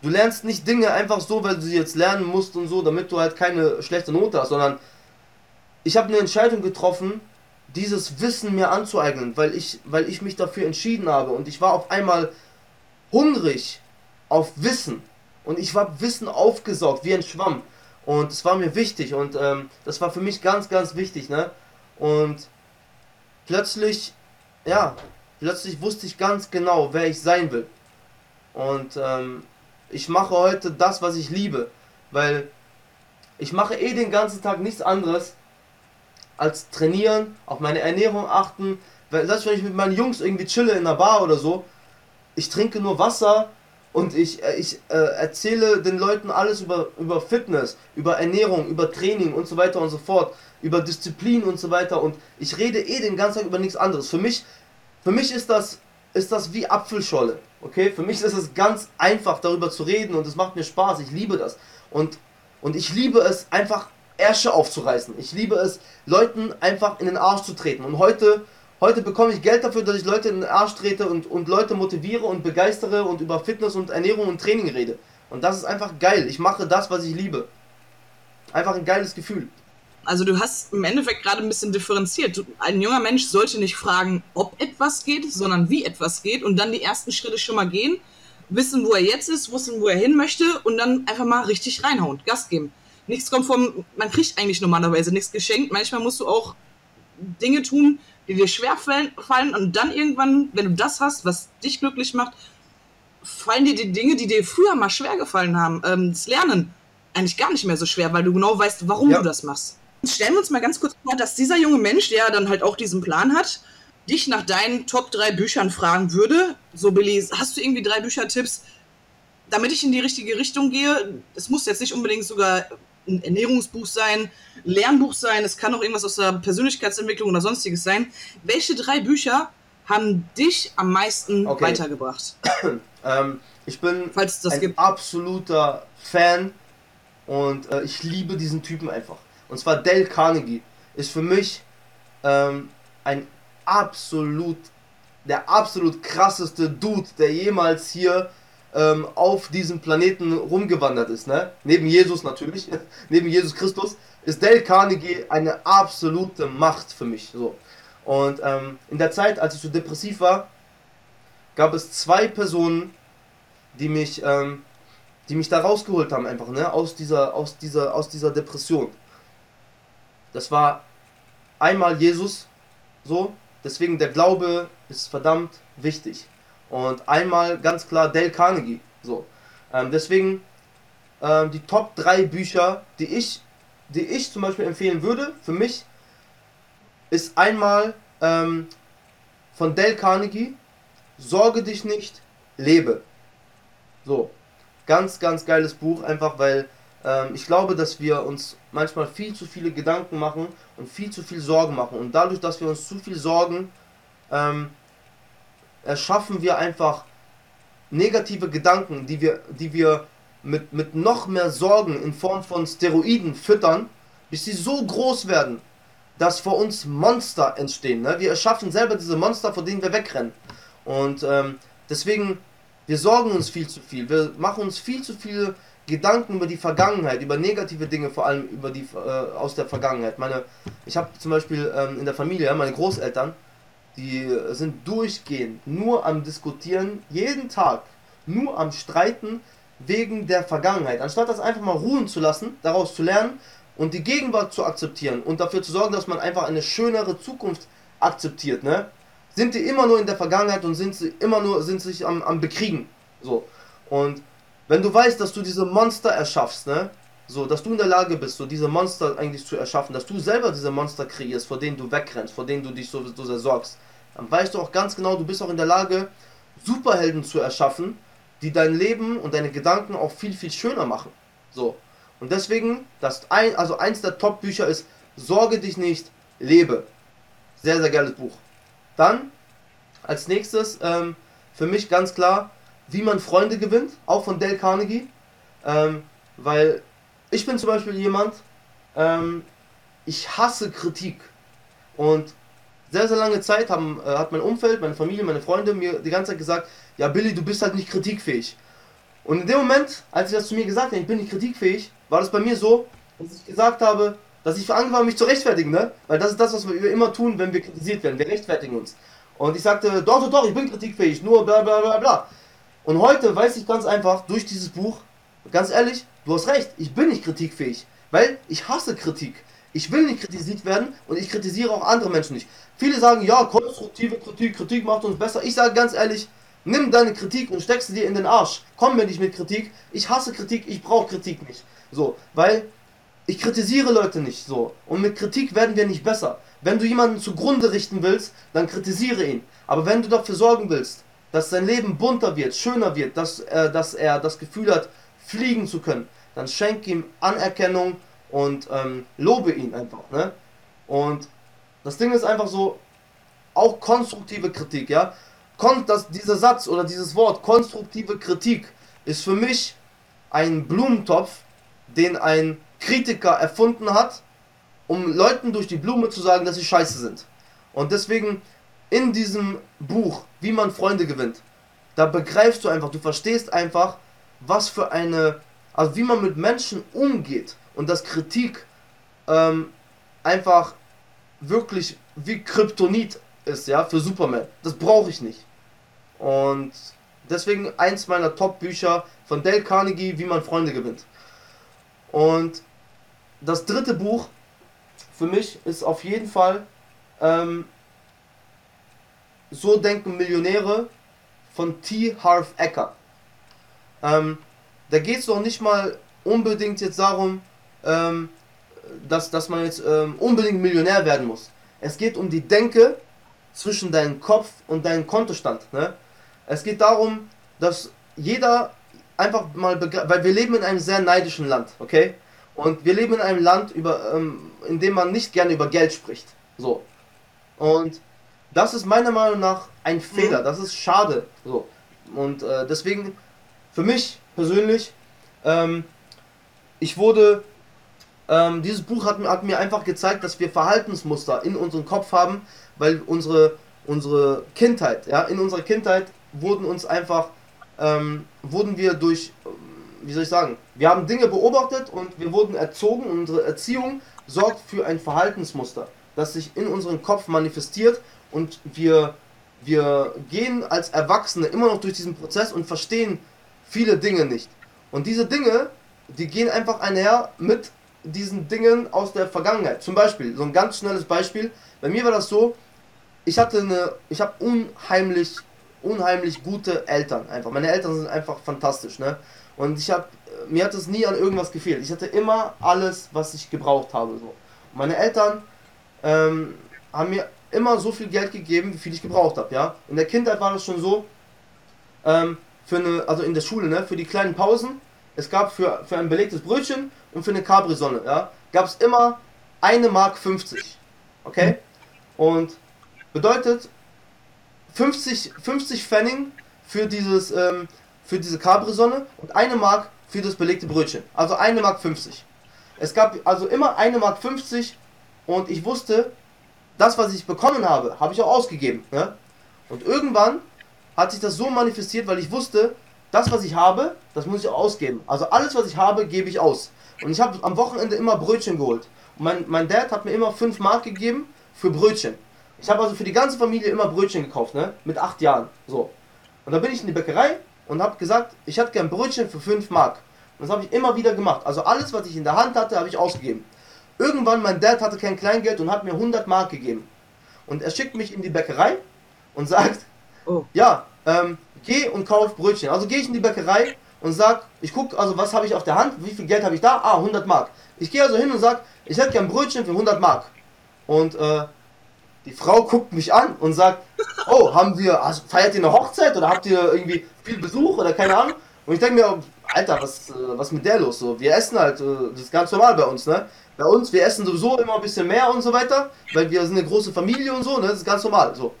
Du lernst nicht Dinge einfach so, weil du sie jetzt lernen musst und so, damit du halt keine schlechte Note hast, sondern ich habe eine Entscheidung getroffen, dieses Wissen mir anzueignen, weil ich, weil ich mich dafür entschieden habe und ich war auf einmal hungrig auf Wissen und ich war Wissen aufgesaugt wie ein Schwamm und es war mir wichtig und ähm, das war für mich ganz, ganz wichtig, ne? Und plötzlich, ja, plötzlich wusste ich ganz genau, wer ich sein will. Und ähm, ich mache heute das, was ich liebe, weil ich mache eh den ganzen Tag nichts anderes als trainieren, auf meine Ernährung achten. Selbst wenn ich mit meinen Jungs irgendwie chille in einer Bar oder so, ich trinke nur Wasser und ich, äh, ich äh, erzähle den Leuten alles über, über Fitness, über Ernährung, über Training und so weiter und so fort, über Disziplin und so weiter und ich rede eh den ganzen Tag über nichts anderes. Für mich, für mich ist das, ist das wie Apfelscholle, okay? Für mich ist es ganz einfach darüber zu reden und es macht mir Spaß, ich liebe das. Und, und ich liebe es einfach Ärsche aufzureißen. Ich liebe es, Leuten einfach in den Arsch zu treten. Und heute, heute bekomme ich Geld dafür, dass ich Leute in den Arsch trete und, und Leute motiviere und begeistere und über Fitness und Ernährung und Training rede. Und das ist einfach geil. Ich mache das, was ich liebe. Einfach ein geiles Gefühl. Also du hast im Endeffekt gerade ein bisschen differenziert. Ein junger Mensch sollte nicht fragen, ob etwas geht, sondern wie etwas geht und dann die ersten Schritte schon mal gehen, wissen, wo er jetzt ist, wissen, wo er hin möchte und dann einfach mal richtig reinhauen, Gas geben nichts kommt vom, man kriegt eigentlich normalerweise nichts geschenkt. Manchmal musst du auch Dinge tun, die dir schwer fallen und dann irgendwann, wenn du das hast, was dich glücklich macht, fallen dir die Dinge, die dir früher mal schwer gefallen haben, ähm, das Lernen eigentlich gar nicht mehr so schwer, weil du genau weißt, warum ja. du das machst. Stellen wir uns mal ganz kurz vor, dass dieser junge Mensch, der dann halt auch diesen Plan hat, dich nach deinen Top 3 Büchern fragen würde. So, Billy, hast du irgendwie drei Büchertipps, damit ich in die richtige Richtung gehe? Es muss jetzt nicht unbedingt sogar ein Ernährungsbuch sein, ein Lernbuch sein, es kann auch irgendwas aus der Persönlichkeitsentwicklung oder sonstiges sein. Welche drei Bücher haben dich am meisten okay. weitergebracht? *clears throat* ähm, ich bin ein gibt. absoluter Fan und äh, ich liebe diesen Typen einfach. Und zwar Dale Carnegie ist für mich ähm, ein absolut, der absolut krasseste Dude, der jemals hier ähm, auf diesem Planeten rumgewandert ist, ne? Neben Jesus natürlich, *laughs* neben Jesus Christus, ist Dale Carnegie eine absolute Macht für mich. So. Und ähm, in der Zeit, als ich so depressiv war, gab es zwei Personen, die mich, ähm, die mich da rausgeholt haben, einfach, ne? Aus dieser, aus dieser, aus dieser Depression. Das war einmal Jesus, so. Deswegen der Glaube ist verdammt wichtig. Und einmal ganz klar Dale Carnegie. So. Ähm, deswegen ähm, die Top 3 Bücher, die ich, die ich zum Beispiel empfehlen würde, für mich, ist einmal ähm, von Dale Carnegie, Sorge dich nicht, lebe. So. Ganz, ganz geiles Buch, einfach weil ähm, ich glaube, dass wir uns manchmal viel zu viele Gedanken machen und viel zu viel Sorgen machen. Und dadurch, dass wir uns zu viel Sorgen ähm, erschaffen wir einfach negative Gedanken, die wir, die wir mit, mit noch mehr Sorgen in Form von Steroiden füttern, bis sie so groß werden, dass vor uns Monster entstehen. Ne? Wir erschaffen selber diese Monster, vor denen wir wegrennen. Und ähm, deswegen, wir sorgen uns viel zu viel. Wir machen uns viel zu viele Gedanken über die Vergangenheit, über negative Dinge, vor allem über die äh, aus der Vergangenheit. Meine, ich habe zum Beispiel ähm, in der Familie, meine Großeltern, die sind durchgehend nur am Diskutieren, jeden Tag, nur am Streiten wegen der Vergangenheit. Anstatt das einfach mal ruhen zu lassen, daraus zu lernen und die Gegenwart zu akzeptieren und dafür zu sorgen, dass man einfach eine schönere Zukunft akzeptiert, ne? Sind die immer nur in der Vergangenheit und sind sie immer nur, sind sich am, am Bekriegen. So. Und wenn du weißt, dass du diese Monster erschaffst, ne? So, dass du in der Lage bist, so diese Monster eigentlich zu erschaffen, dass du selber diese Monster kreierst, vor denen du wegrennst, vor denen du dich so, so sehr sorgst, dann weißt du auch ganz genau, du bist auch in der Lage, Superhelden zu erschaffen, die dein Leben und deine Gedanken auch viel, viel schöner machen. So. Und deswegen, das ein, also eins der Top-Bücher ist Sorge dich nicht, lebe. Sehr, sehr geiles Buch. Dann, als nächstes, ähm, für mich ganz klar, wie man Freunde gewinnt, auch von Dale Carnegie. Ähm, weil ich bin zum Beispiel jemand, ähm, ich hasse Kritik. Und sehr, sehr lange Zeit haben, äh, hat mein Umfeld, meine Familie, meine Freunde mir die ganze Zeit gesagt, ja Billy, du bist halt nicht kritikfähig. Und in dem Moment, als sie das zu mir gesagt haben, ich bin nicht kritikfähig, war das bei mir so, dass ich gesagt habe, dass ich angefangen habe, mich zu rechtfertigen, ne? Weil das ist das, was wir immer tun, wenn wir kritisiert werden. Wir rechtfertigen uns. Und ich sagte, doch, doch, doch, ich bin kritikfähig, nur bla bla bla bla. Und heute weiß ich ganz einfach, durch dieses Buch, ganz ehrlich, du hast recht, ich bin nicht kritikfähig. Weil ich hasse Kritik. Ich will nicht kritisiert werden und ich kritisiere auch andere Menschen nicht. Viele sagen, ja, konstruktive Kritik, Kritik macht uns besser. Ich sage ganz ehrlich, nimm deine Kritik und steck sie dir in den Arsch. Komm mir nicht mit Kritik. Ich hasse Kritik, ich brauche Kritik nicht. So, weil ich kritisiere Leute nicht so. Und mit Kritik werden wir nicht besser. Wenn du jemanden zugrunde richten willst, dann kritisiere ihn. Aber wenn du dafür sorgen willst, dass sein Leben bunter wird, schöner wird, dass, äh, dass er das Gefühl hat, fliegen zu können, dann schenk ihm Anerkennung und ähm, lobe ihn einfach. Ne? Und das Ding ist einfach so, auch konstruktive Kritik, ja. Kon das, dieser Satz oder dieses Wort, konstruktive Kritik, ist für mich ein Blumentopf, den ein Kritiker erfunden hat, um Leuten durch die Blume zu sagen, dass sie scheiße sind. Und deswegen in diesem Buch, wie man Freunde gewinnt, da begreifst du einfach, du verstehst einfach, was für eine, also wie man mit Menschen umgeht und dass Kritik ähm, einfach wirklich wie Kryptonit ist, ja, für Superman. Das brauche ich nicht. Und deswegen eins meiner Top-Bücher von Dale Carnegie, wie man Freunde gewinnt. Und das dritte Buch für mich ist auf jeden Fall ähm, So denken Millionäre von T. Harv Ecker. Ähm, da geht es doch nicht mal unbedingt jetzt darum, ähm, dass, dass man jetzt ähm, unbedingt Millionär werden muss. Es geht um die Denke zwischen deinem Kopf und deinem Kontostand. Ne? Es geht darum, dass jeder einfach mal weil wir leben in einem sehr neidischen Land, okay? Und wir leben in einem Land, über, ähm, in dem man nicht gerne über Geld spricht. So. Und das ist meiner Meinung nach ein Fehler. Mhm. Das ist schade. So. Und äh, deswegen, für mich persönlich, ähm, ich wurde ähm, dieses Buch hat, hat, mir einfach gezeigt, dass wir Verhaltensmuster in unserem Kopf haben, weil unsere, unsere Kindheit, ja, in unserer Kindheit wurden uns einfach, ähm, wurden wir durch, wie soll ich sagen, wir haben Dinge beobachtet und wir wurden erzogen. Und unsere Erziehung sorgt für ein Verhaltensmuster, das sich in unserem Kopf manifestiert und wir, wir gehen als Erwachsene immer noch durch diesen Prozess und verstehen viele Dinge nicht. Und diese Dinge, die gehen einfach einher mit diesen Dingen aus der Vergangenheit. Zum Beispiel, so ein ganz schnelles Beispiel. Bei mir war das so, ich hatte eine, ich habe unheimlich, unheimlich gute Eltern einfach. Meine Eltern sind einfach fantastisch, ne? Und ich habe, mir hat es nie an irgendwas gefehlt. Ich hatte immer alles, was ich gebraucht habe. So. Meine Eltern ähm, haben mir immer so viel Geld gegeben, wie viel ich gebraucht habe, ja. In der Kindheit war das schon so, ähm, für eine, also in der Schule, ne, für die kleinen Pausen, es gab für, für ein belegtes Brötchen und für eine Capri-Sonne, ja, gab es immer eine Mark 50. Okay? Und bedeutet, 50, 50 Pfennig für dieses, ähm, für diese Capri-Sonne und eine Mark für das belegte Brötchen. Also eine Mark 50. Es gab also immer eine Mark 50 und ich wusste, das, was ich bekommen habe, habe ich auch ausgegeben. Ne? Und irgendwann hat sich das so manifestiert, weil ich wusste, das, was ich habe, das muss ich auch ausgeben. Also alles, was ich habe, gebe ich aus. Und ich habe am Wochenende immer Brötchen geholt. Und mein, mein Dad hat mir immer 5 Mark gegeben für Brötchen. Ich habe also für die ganze Familie immer Brötchen gekauft, ne? Mit 8 Jahren. So. Und dann bin ich in die Bäckerei und habe gesagt, ich hätte gern Brötchen für 5 Mark. Und das habe ich immer wieder gemacht. Also alles, was ich in der Hand hatte, habe ich ausgegeben. Irgendwann, mein Dad hatte kein Kleingeld und hat mir 100 Mark gegeben. Und er schickt mich in die Bäckerei und sagt, oh. ja, ähm, geh und kauf Brötchen. Also gehe ich in die Bäckerei und sag, ich gucke, also was habe ich auf der Hand, wie viel Geld habe ich da? Ah, 100 Mark. Ich gehe also hin und sag, ich hätte gern Brötchen für 100 Mark. Und äh, die Frau guckt mich an und sagt, *laughs* oh, haben wir, also, feiert ihr eine Hochzeit oder habt ihr irgendwie viel Besuch oder keine Ahnung? Und ich denke mir, Alter, was, äh, was mit der los? So, wir essen halt, äh, das ist ganz normal bei uns, ne? Bei uns, wir essen sowieso immer ein bisschen mehr und so weiter, weil wir sind eine große Familie und so, ne? Das ist ganz normal, so.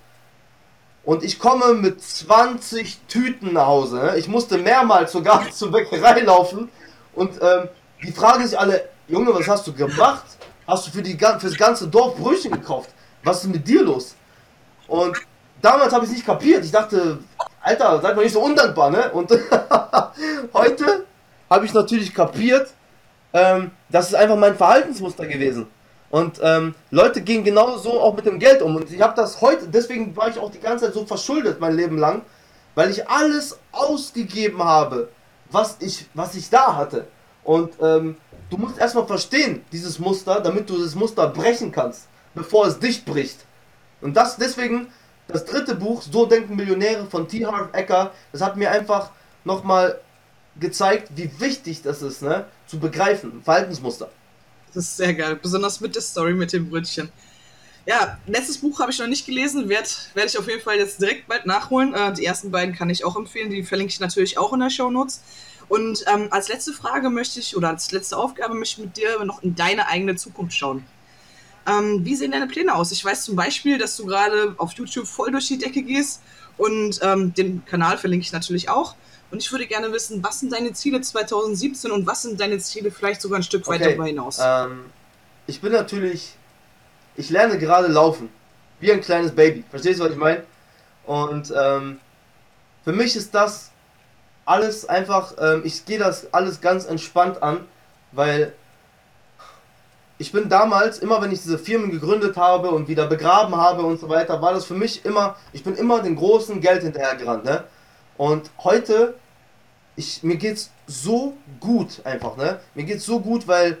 Und ich komme mit 20 Tüten nach Hause? Ich musste mehrmals sogar *laughs* zur Bäckerei laufen und ähm, die fragen sich alle, Junge, was hast du gemacht? Hast du für, die, für das ganze Dorf Brötchen gekauft? Was ist mit dir los? Und damals habe ich es nicht kapiert. Ich dachte, Alter, seid mal nicht so undankbar, ne? Und *laughs* heute habe ich natürlich kapiert, ähm, das ist einfach mein Verhaltensmuster gewesen. Und ähm, Leute gehen genau so auch mit dem Geld um. Und ich habe das heute, deswegen war ich auch die ganze Zeit so verschuldet mein Leben lang, weil ich alles ausgegeben habe, was ich, was ich da hatte. Und ähm, du musst erstmal verstehen, dieses Muster, damit du das Muster brechen kannst, bevor es dich bricht. Und das deswegen, das dritte Buch, So denken Millionäre von T. Harv Ecker, das hat mir einfach nochmal gezeigt, wie wichtig das ist, ne? Zu begreifen, Verhaltensmuster. Das ist sehr geil, besonders mit der Story mit dem Brötchen. Ja, letztes Buch habe ich noch nicht gelesen, werde werd ich auf jeden Fall jetzt direkt bald nachholen. Äh, die ersten beiden kann ich auch empfehlen, die verlinke ich natürlich auch in der Show Notes. Und ähm, als letzte Frage möchte ich, oder als letzte Aufgabe möchte ich mit dir noch in deine eigene Zukunft schauen. Ähm, wie sehen deine Pläne aus? Ich weiß zum Beispiel, dass du gerade auf YouTube voll durch die Decke gehst und ähm, den Kanal verlinke ich natürlich auch. Und ich würde gerne wissen, was sind deine Ziele 2017 und was sind deine Ziele vielleicht sogar ein Stück weit okay. darüber hinaus? Ähm, ich bin natürlich, ich lerne gerade laufen, wie ein kleines Baby. Verstehst du, was ich meine? Und ähm, für mich ist das alles einfach, ähm, ich gehe das alles ganz entspannt an, weil ich bin damals, immer wenn ich diese Firmen gegründet habe und wieder begraben habe und so weiter, war das für mich immer, ich bin immer den großen Geld hinterhergerannt, ne? Und heute, ich, mir geht's so gut einfach, ne? Mir geht's so gut, weil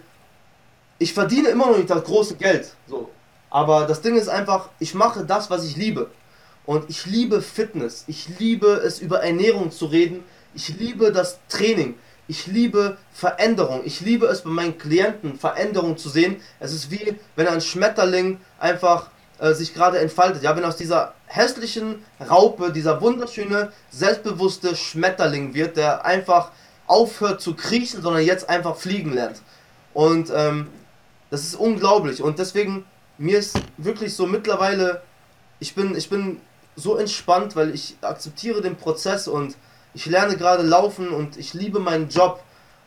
ich verdiene immer noch nicht das große Geld, so. Aber das Ding ist einfach, ich mache das, was ich liebe. Und ich liebe Fitness. Ich liebe es, über Ernährung zu reden. Ich liebe das Training. Ich liebe Veränderung. Ich liebe es bei meinen Klienten, Veränderung zu sehen. Es ist wie wenn ein Schmetterling einfach äh, sich gerade entfaltet. Ja, wenn aus dieser hässlichen Raupe dieser wunderschöne, selbstbewusste Schmetterling wird, der einfach aufhört zu kriechen, sondern jetzt einfach fliegen lernt. Und ähm, das ist unglaublich. Und deswegen, mir ist wirklich so mittlerweile, ich bin, ich bin so entspannt, weil ich akzeptiere den Prozess und ich lerne gerade laufen und ich liebe meinen Job.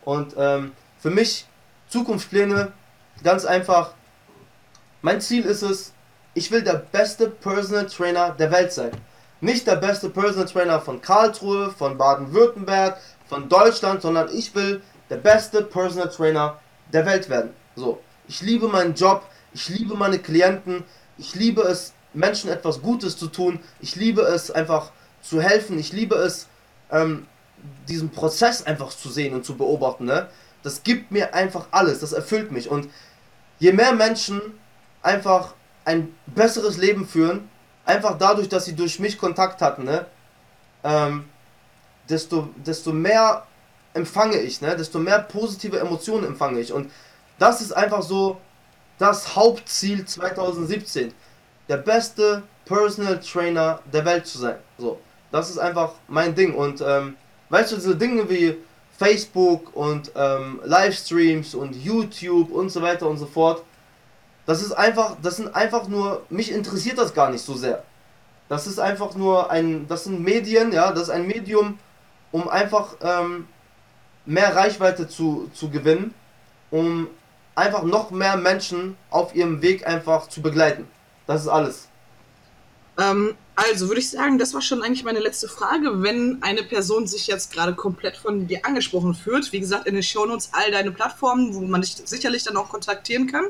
Und ähm, für mich Zukunftspläne ganz einfach. Mein Ziel ist es, ich will der beste Personal Trainer der Welt sein. Nicht der beste Personal Trainer von Karlsruhe, von Baden-Württemberg, von Deutschland, sondern ich will der beste Personal Trainer der Welt werden. So, ich liebe meinen Job, ich liebe meine Klienten, ich liebe es, Menschen etwas Gutes zu tun, ich liebe es einfach zu helfen, ich liebe es, ähm, diesen Prozess einfach zu sehen und zu beobachten, ne? Das gibt mir einfach alles, das erfüllt mich. Und je mehr Menschen einfach ein besseres Leben führen, einfach dadurch, dass sie durch mich Kontakt hatten, ne? Ähm, desto, desto mehr empfange ich, ne? desto mehr positive Emotionen empfange ich. Und das ist einfach so das Hauptziel 2017. Der beste Personal Trainer der Welt zu sein. So. Das ist einfach mein Ding. Und ähm, weißt du, diese Dinge wie Facebook und ähm, Livestreams und YouTube und so weiter und so fort, das ist einfach, das sind einfach nur, mich interessiert das gar nicht so sehr. Das ist einfach nur ein, das sind Medien, ja, das ist ein Medium, um einfach ähm, mehr Reichweite zu, zu gewinnen, um einfach noch mehr Menschen auf ihrem Weg einfach zu begleiten. Das ist alles. Ähm, also würde ich sagen, das war schon eigentlich meine letzte Frage. Wenn eine Person sich jetzt gerade komplett von dir angesprochen fühlt, wie gesagt, in den Shownotes all deine Plattformen, wo man dich sicherlich dann auch kontaktieren kann.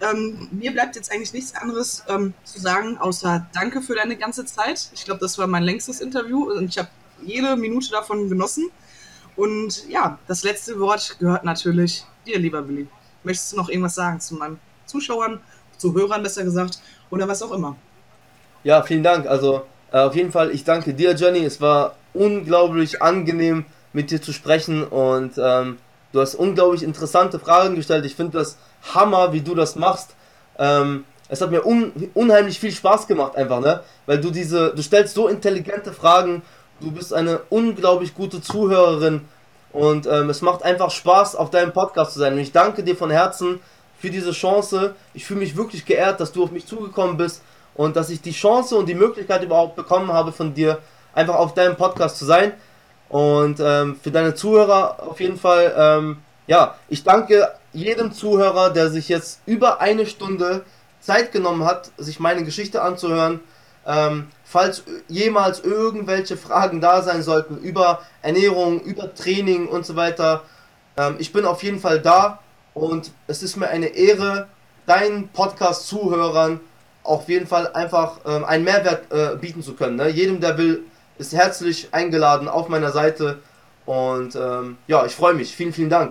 Ähm, mir bleibt jetzt eigentlich nichts anderes ähm, zu sagen, außer danke für deine ganze Zeit. Ich glaube, das war mein längstes Interview und ich habe jede Minute davon genossen. Und ja, das letzte Wort gehört natürlich dir, lieber Willi. Möchtest du noch irgendwas sagen zu meinen Zuschauern, zu Hörern besser gesagt, oder was auch immer? Ja, vielen Dank. Also äh, auf jeden Fall, ich danke dir, Jenny. Es war unglaublich angenehm, mit dir zu sprechen und ähm, du hast unglaublich interessante Fragen gestellt. Ich finde das Hammer, wie du das machst. Ähm, es hat mir un unheimlich viel Spaß gemacht, einfach, ne? Weil du diese, du stellst so intelligente Fragen, du bist eine unglaublich gute Zuhörerin und ähm, es macht einfach Spaß, auf deinem Podcast zu sein. Und ich danke dir von Herzen für diese Chance. Ich fühle mich wirklich geehrt, dass du auf mich zugekommen bist und dass ich die Chance und die Möglichkeit überhaupt bekommen habe von dir, einfach auf deinem Podcast zu sein. Und ähm, für deine Zuhörer auf jeden Fall, ähm, ja, ich danke jedem Zuhörer, der sich jetzt über eine Stunde Zeit genommen hat, sich meine Geschichte anzuhören. Ähm, falls jemals irgendwelche Fragen da sein sollten über Ernährung, über Training und so weiter, ähm, ich bin auf jeden Fall da und es ist mir eine Ehre, deinen Podcast-Zuhörern auf jeden Fall einfach ähm, einen Mehrwert äh, bieten zu können. Ne? Jedem, der will, ist herzlich eingeladen auf meiner Seite und ähm, ja, ich freue mich. Vielen, vielen Dank.